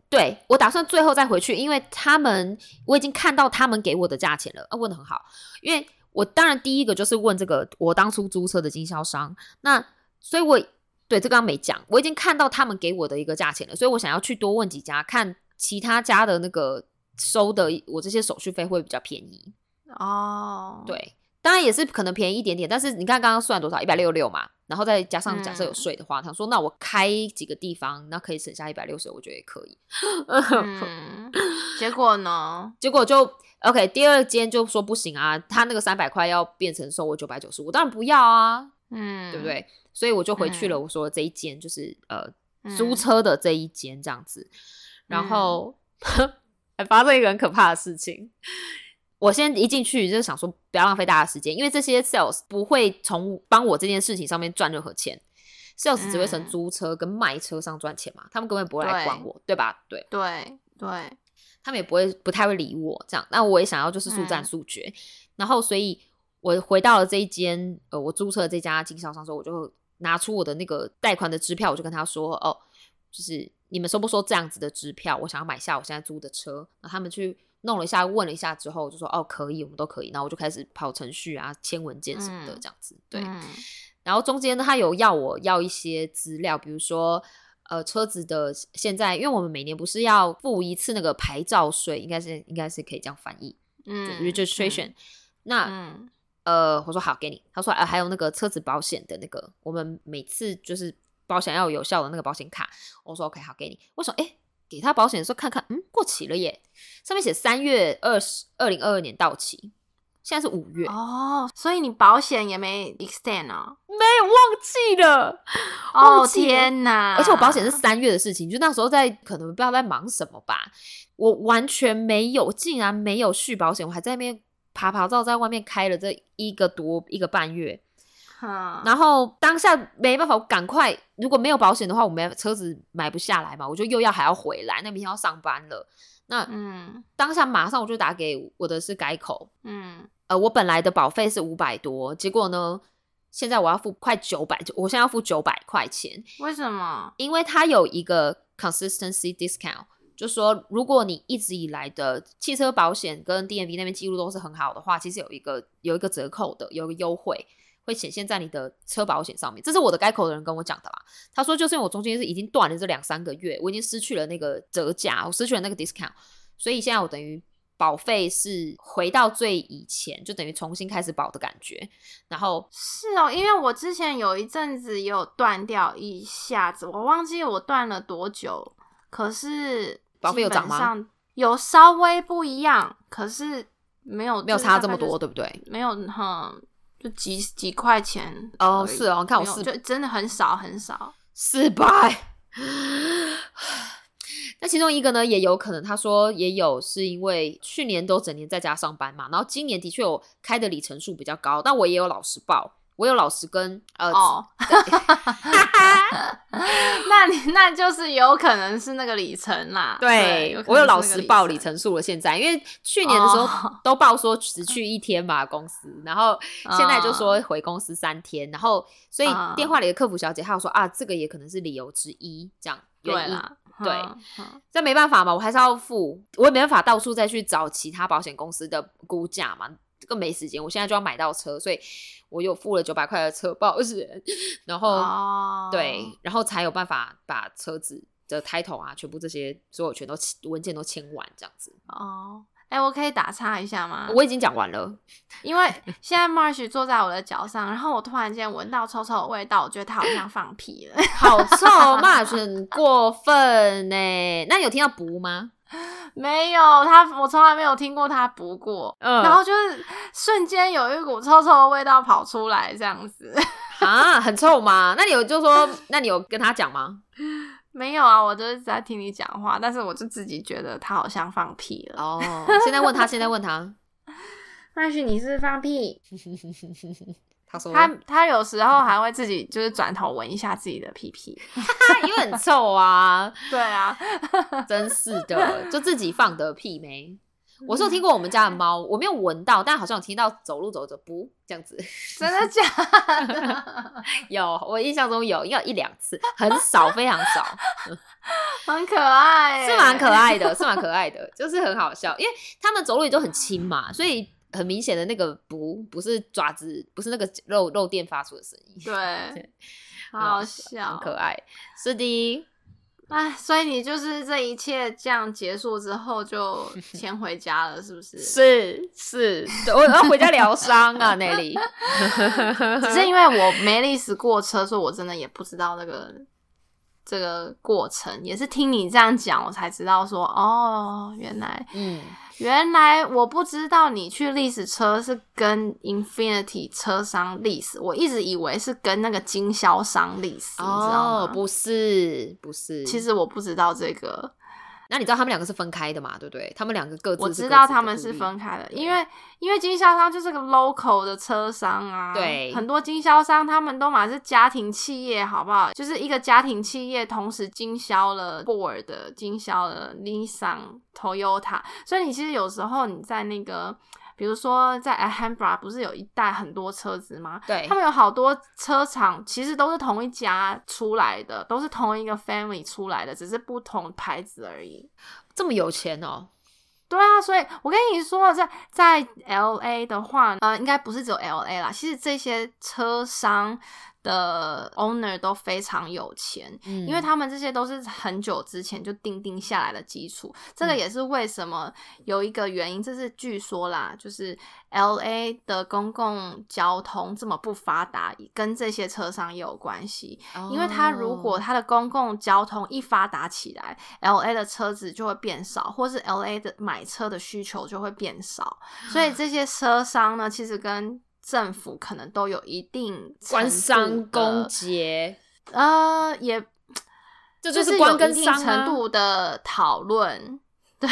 对我打算最后再回去，因为他们我已经看到他们给我的价钱了，啊问的很好。因为我当然第一个就是问这个我当初租车的经销商，那所以我。对，这刚刚没讲，我已经看到他们给我的一个价钱了，所以我想要去多问几家，看其他家的那个收的我这些手续费会比较便宜哦。对，当然也是可能便宜一点点，但是你看刚刚算多少，一百六十六嘛，然后再加上假设有税的话，他说那我开几个地方，那可以省下一百六十，我觉得也可以。结果呢？结果就 OK，第二间就说不行啊，他那个三百块要变成收我九百九十五，当然不要啊，嗯，对不对？所以我就回去了。我说这一间就是呃租车的这一间这样子，然后 还发生一个很可怕的事情。我先一进去就是想说不要浪费大家时间，因为这些 sales 不会从帮我这件事情上面赚任何钱，sales 只会从租车跟卖车上赚钱嘛，他们根本不会来管我，对吧？对对对，他们也不会不太会理我这样。那我也想要就是速战速决，然后所以我回到了这一间呃我租车的这家经销商之后，我就。拿出我的那个贷款的支票，我就跟他说：“哦，就是你们收不收这样子的支票？我想要买下我现在租的车。”然后他们去弄了一下，问了一下之后，就说：“哦，可以，我们都可以。”然后我就开始跑程序啊，签文件什么的，这样子。对。然后中间呢，他有要我要一些资料，比如说呃车子的现在，因为我们每年不是要付一次那个牌照税，应该是应该是可以这样翻译，嗯，registration。那呃，我说好给你。他说，呃，还有那个车子保险的那个，我们每次就是保险要有效的那个保险卡。我说 OK，好给你。我说，哎，给他保险的时候看看，嗯，过期了耶，上面写三月二十二零二二年到期，现在是五月，哦，所以你保险也没 extend 哦？没有忘记了，哦天哪！而且我保险是三月的事情，就那时候在可能不知道在忙什么吧，我完全没有，竟然没有续保险，我还在那边爬爬照，在外面开了这一个多一个半月，嗯，然后当下没办法，我赶快，如果没有保险的话，我没车子买不下来嘛，我就又要还要回来，那明天要上班了，那嗯。当下马上我就打给我的是改口，嗯。呃，我本来的保费是五百多，结果呢，现在我要付快九百，我现在要付九百块钱，为什么？因为它有一个 consistency discount，就说如果你一直以来的汽车保险跟 DMV 那边记录都是很好的话，其实有一个有一个折扣的，有一个优惠会显现在你的车保险上面。这是我的该口的人跟我讲的啦。他说就是因为我中间是已经断了这两三个月，我已经失去了那个折价，我失去了那个 discount，所以现在我等于。保费是回到最以前，就等于重新开始保的感觉。然后是哦，因为我之前有一阵子也有断掉一下子，我忘记我断了多久，可是保费有涨吗？有稍微不一样，可是没有没有差这么多，，对不对？没有哼，就几几块钱哦是哦你看我四就真的很少很少。四百。那其中一个呢，也有可能他说也有是因为去年都整年在家上班嘛，然后今年的确有开的里程数比较高，但我也有老实报，我有老实跟呃，哦，那你那就是有可能是那个里程啦。对有我有老是那个实报里里程数了。现在因为去年的时候哦 都报说只去一天嘛公司，然后现在就说回公司三天，然后所以嗯电话里的客服小姐她有说啊，这个也可能是理由之一，这样原因。对啦，对嗯，嗯这没办法嘛，我还是要付，我也没办法到处再去找其他保险公司的估价嘛，这个没时间，我现在就要买到车，所以我有付了九百块的车保险，然后、哦，对，然后才有办法把车子的 title 啊，全部这些所有全都签文件都签完，这样子。哦，哎、我可以打岔一下吗？我已经讲完了，因为现在 Marsh 坐在我的脚上，然后我突然间闻到臭臭的味道，我觉得他好像放屁了。好臭，骂很过分呢。那你有听到不吗？没有他，我从来没有听过他补过。嗯然后就是瞬间有一股臭臭的味道跑出来，这样子。啊，很臭吗？那你有就说，那你有跟他讲吗？没有啊，我就是在听你讲话，但是我就自己觉得他好像放屁了。哦，现在问他，现在问他，Marsh，你是不是放屁？他说他他有时候还会自己就是转头闻一下自己的屁屁。因为很臭啊，对啊，真是的，就自己放的屁没。我是有听过我们家的猫，我没有闻到，但好像有听到走路走着不这样子。真的假的？有，我印象中有，应该有一两次，很少，非常少，很可爱，是蛮可爱的，是蛮可爱的，就是很好笑，因为他们走路也都很轻嘛，所以很明显的那个不不是爪子，不是那个肉肉垫发出的声音，对，好好笑很笑，可爱。是的，哎，所以你就是这一切这样结束之后就 先回家了，是不是？是是，对我要回家疗伤啊，那里。只是因为我没历史过车，所以我真的也不知道那个这个过程，也是听你这样讲，我才知道说，哦，原来嗯，原来我不知道你去历史车是跟 Infinity 车商历史，我一直以为是跟那个经销商历史，你知道吗？，哦不是不是，其实我不知道这个，那你知道他们两个是分开的嘛？对不对？他们两个各自我知道他们是分开的，因为因为经销商就是个 local 的车商啊，对很多经销商他们都嘛是家庭企业，好不好？就是一个家庭企业同时经销了 Ford，经销了 Nissan、Toyota，所以你其实有时候你在那个。比如说，在 Alhambra 不是有一带很多车子吗？对他们有好多车厂，其实都是同一家出来的，都是同一个 family 出来的，只是不同牌子而已。这么有钱哦。对啊，所以我跟你说，在在 L A 的话，呃，应该不是只有 L A 啦，其实这些车商的 owner 都非常有钱，嗯因为他们这些都是很久之前就定定下来的基础。这个嗯。也是为什么有一个原因，这是据说啦，就是 L A 的公共交通这么不发达，跟这些车商也有关系。因为他如果哦。它的公共交通一发达起来，L A 的车子就会变少，或是 L A 的买车的需求就会变少，所以这些车商呢，其实跟政府可能都有一定官商勾，结，呃，也这就是是官商啊，度的讨论。对，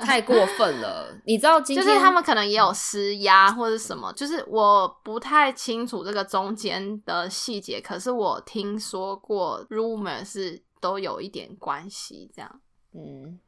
太过分了。你知道今天就是他们可能也有施压或者什么，就是我不太清楚这个中间的细节，可是我听说过 rumor 是都有一点关系，这样。嗯，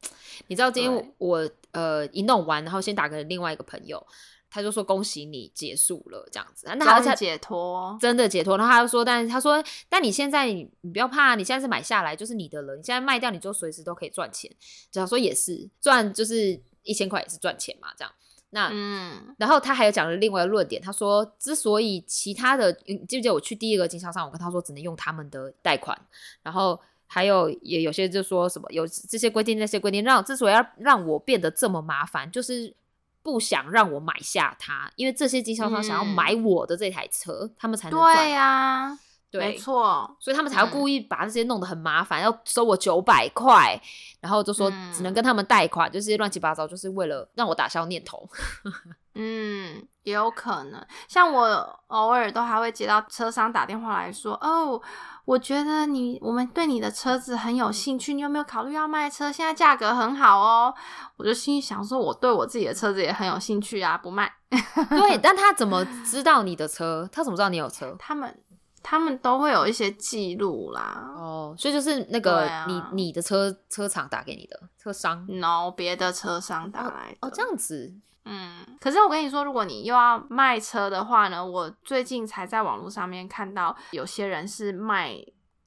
你知道今天我呃一弄完，然后先打给另外一个朋友，他就说恭喜你结束了这样子，那他才解脱，真的解脱。然后他就说，但是他说，但你现在你你不要怕，你现在是买下来就是你的了，你现在卖掉你就随时都可以赚钱。这样说也是赚，就是一千块也是赚钱嘛，这样。那、嗯然后他还有讲了另外一个论点，他说之所以其他的，你记不记得我去第一个经销商，我跟他说只能用他们的贷款，然后还有也有些就说什么有这些规定那些规定，让之所以要让我变得这么麻烦，就是不想让我买下它，因为这些经销商想要嗯买我的这台车，他们才能，对呀、对没错，所以他们才要嗯故意把这些弄得很麻烦，要收我九百块，然后就说嗯只能跟他们贷款，就是乱七八糟，就是为了让我打消念头。嗯，也有可能。像我偶尔都还会接到车商打电话来说，哦，我觉得你我们对你的车子很有兴趣，你有没有考虑要卖车？现在价格很好哦。我就心里想说，我对我自己的车子也很有兴趣啊，不卖。对，但他怎么知道你的车？他怎么知道你有车？他们他们都会有一些记录啦。哦，所以就是那个、啊你你的车车厂打给你的车商 no，别的车商打来的哦，这样子嗯，可是我跟你说，如果你又要卖车的话呢，我最近才在网络上面看到有些人是卖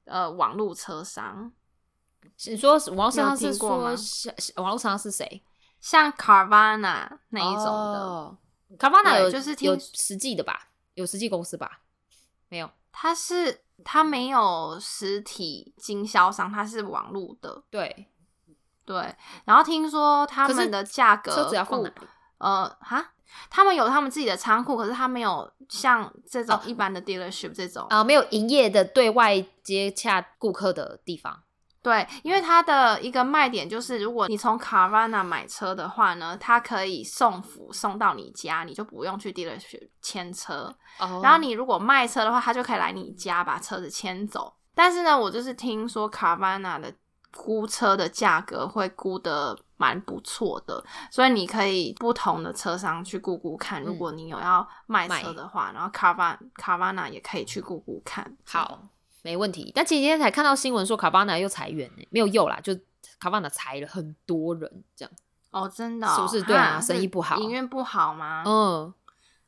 呃网络车商，你说网络你有上是听过吗网络上是谁像 Carvana 那一种的，哦、卡巴纳对有就是听有实际的吧？有实际公司吧？没有。它是它没有实体经销商，它是网络的，对，对。然后听说他们的价格车子要放哪里？呃，哈，他们有他们自己的仓库，可是他没有像这种哦一般的 dealership 这种，啊、没有营业的对外接洽顾客的地方。对，因为它的一个卖点就是，如果你从 Carvana 买车的话呢，它可以送服送到你家，你就不用去 dealership 签车。哦然后你如果卖车的话，他就可以来你家把车子牵走。但是呢，我就是听说 Carvana 的估车的价格会估的蛮不错的，所以你可以不同的车商去估估看。如果你有要卖车的话，然后 Carvana Carvana 也可以去估估看。好，没问题。但前几天才看到新闻说卡巴纳又裁员呢，没有又啦，就卡巴纳裁了很多人，这样。哦，真的哦、是不是对啊生意不好营运不好吗？嗯，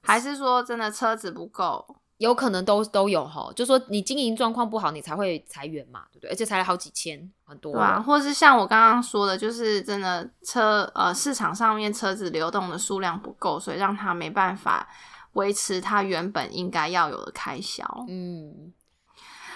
还是说真的车子不够？有可能都都有哈，就说你经营状况不好，你才会裁员嘛，对不对？而且裁了好几千，很多。对啊，或是像我刚刚说的，就是真的车呃市场上面车子流动的数量不够，所以让他没办法维持它原本应该要有的开销。嗯，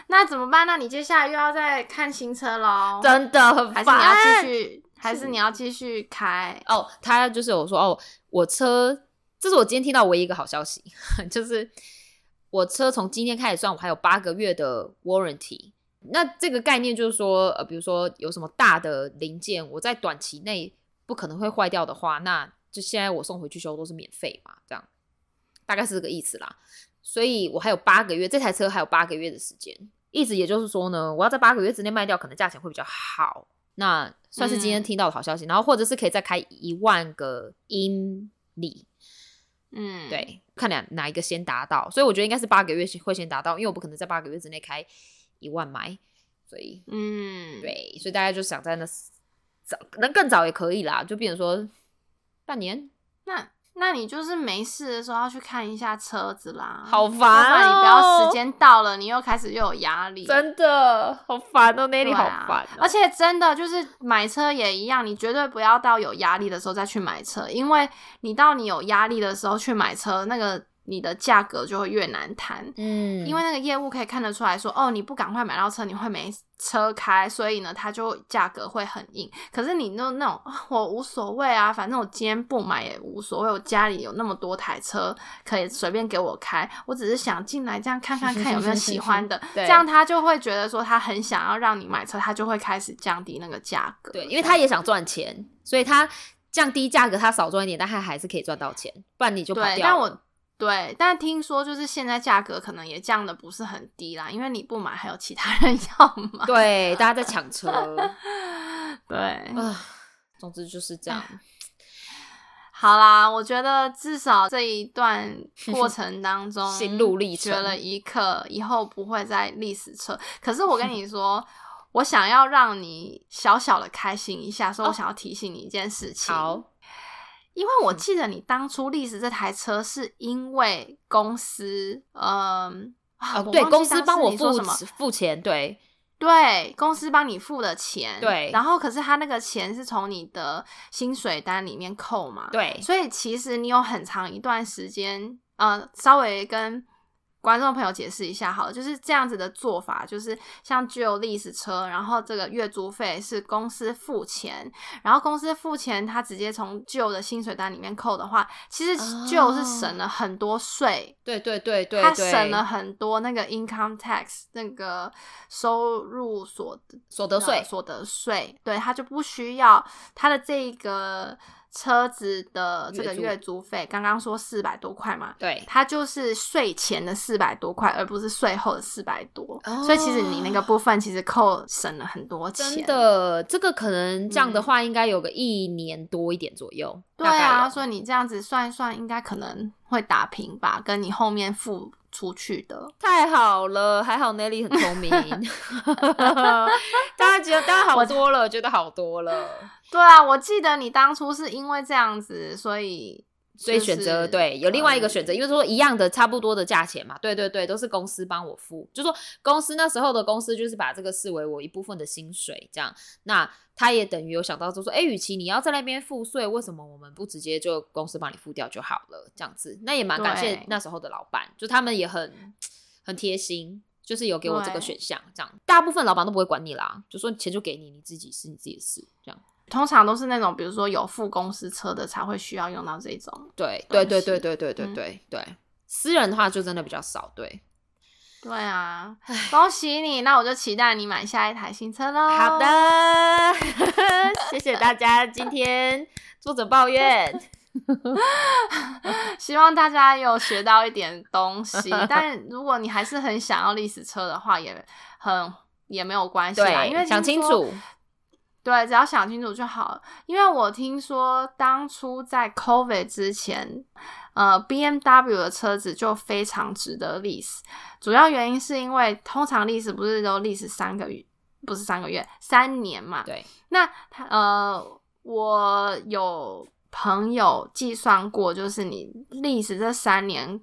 那怎么办？那你接下来又要再看新车喽？真的很还。是你要继续？还是你要继续开？哦，他就是有说哦，我车，这是我今天听到唯一一个好消息，就是我车从今天开始算，我还有八个月的 warranty。那这个概念就是说，呃，比如说有什么大的零件，我在短期内不可能会坏掉的话，那就现在我送回去修都是免费嘛，这样大概是这个意思啦。所以我还有八个月，这台车还有八个月的时间，意思也就是说呢，我要在八个月之内卖掉，可能价钱会比较好。那算是今天嗯听到的好消息，然后或者是可以再开一万个英里，嗯，，对，看哪哪一个先达到，所以我觉得应该是八个月会先达到，因为我不可能在八个月之内开一万买，所以嗯，，对，所以大家就想在那早，能更早也可以啦，就变成说半年，那那你就是没事的时候要去看一下车子啦，好烦要不然你不要哦。时间到了，你又开始又有压力，真的好烦哦，Nelly 好对啊烦、哦，而且真的就是买车也一样，你绝对不要到有压力的时候再去买车，因为你到你有压力的时候去买车，那个你的价格就会越难谈。嗯，因为那个业务可以看得出来说，哦，你不赶快买到车，你会没车开，所以呢，它就价格会很硬。可是你那那种，我无所谓啊，反正我今天不买也无所谓，我家里有那么多台车可以随便给我开，我只是想进来这样看看看有没有喜欢的，对这样他就会觉得说他很想要让你买车，他就会开始降低那个价格。对，因为他也想赚钱，所以他降低价格，他少赚一点，但他还是可以赚到钱，不然你就跑对，掉了。但我对，但听说就是现在价格可能也降的不是很低啦，因为你不买，还有其他人 要买。对，大家在抢车 对，啊。总之就是这样。好啦，我觉得至少这一段过程当 中，心路历程学了一课，以后不会再历史车。可是我跟你说，我想要让你小小的开心一下，所以我想要提醒你一件事情。好，因为我记得你当初历史这台车是因为公司，嗯，啊哦，对，公司帮我付什么？付钱，对。对，公司帮你付的钱，对。然后可是他那个钱是从你的薪水单里面扣嘛，对。所以其实你有很长一段时间，呃，稍微跟观众朋友解释一下好了，就是这样子的做法，就是像具有历史车，然后这个月租费是公司付钱，然后公司付钱，他直接从旧的薪水单里面扣的话，其实哦旧是省了很多税，对对对对，他省了很多那个 income tax 那个收入所得所得税。呃，所得税，对他就不需要他的这个车子的这个月租费，刚刚说四百多块嘛，对它就是税前的四百多块，而不是税后的四百多，哦所以其实你那个部分其实扣省了很多钱，真的，这个可能这样的嗯话，应该有个一年多一点左右。对啊，所以你这样子算一算，应该可能会打平吧，跟你后面付出去的。太好了，还好 Nelly 很聪明，大家觉得大家好多了，觉得好多了，对啊，我记得你当初是因为这样子，所以所以选择就是对有另外一个嗯选择，因为说一样的差不多的价钱嘛，对对对，都是公司帮我付，就说公司那时候的公司就是把这个视为我一部分的薪水，这样，那他也等于有想到就说，哎，与其你要在那边付税，为什么我们不直接就公司帮你付掉就好了？这样子，那也蛮感谢那时候的老板，就他们也很很贴心。就是有给我这个选项，这样大部分老板都不会管你啦，就说钱就给你，你自己是你自己的事，这样。通常都是那种比如说有付公司车的才会需要用到这种。对对对对对对对嗯对对，私人的话就真的比较少，对。对啊，恭喜你！那我就期待你买下一台新车喽。好的，谢谢大家今天作者抱怨。希望大家有学到一点东西。但如果你还是很想要历史车的话，也很也没有关系啦，因为，想清楚。对，只要想清楚就好了。因为我听说当初在 COVID 之前，呃，BMW 的车子就非常值得 lease，主要原因是因为通常 lease 不是都 lease 三个月，不是三个月，三年嘛。对，那他呃，我有朋友计算过，就是你历史这三年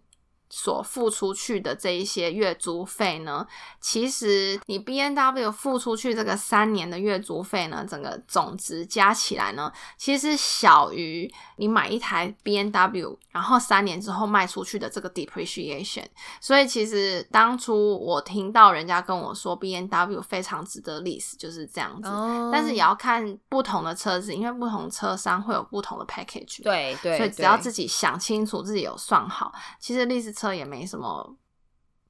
所付出去的这一些月租费呢，其实你 B N W 付出去这个三年的月租费呢，整个总值加起来呢，其实小于你买一台 B N W，然后三年之后卖出去的这个 depreciation。所以其实当初我听到人家跟我说 B N W 非常值得 lease，就是这样子。哦但是也要看不同的车子，因为不同车商会有不同的 package。，对对，所以只要自己想清楚，自己有算好，其实历史车也没什么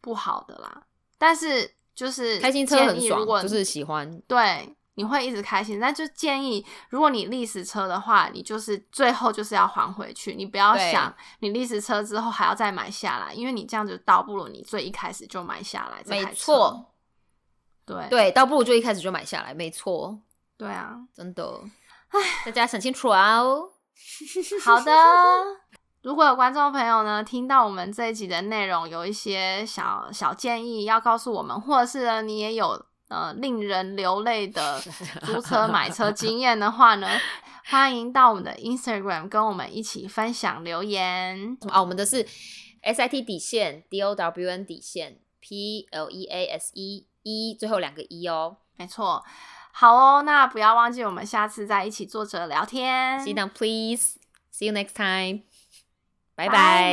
不好的啦。但是就是开心车很爽，如果就是喜欢。对，你会一直开心。但就建议，如果你历史车的话，你就是最后就是要还回去，你不要想你历史车之后还要再买下来，因为你这样就倒不如你最一开始就买下来这没台车。错，对对，倒不如就一开始就买下来，没错，对啊，真的。大家想清楚啊哦。好的。如果有观众朋友呢，听到我们这一集的内容，有一些小小建议要告诉我们，或者是呢你也有呃令人流泪的 租车买车经验的话呢，欢迎到我们的 Instagram 跟我们一起分享留言。啊，我们的是 S I T 底线 D O W N 底线 P L E A S E 一最后两个一哦。没错，好哦，那不要忘记我们下次再一起坐着聊天。See you down, please. See you next time. 拜拜。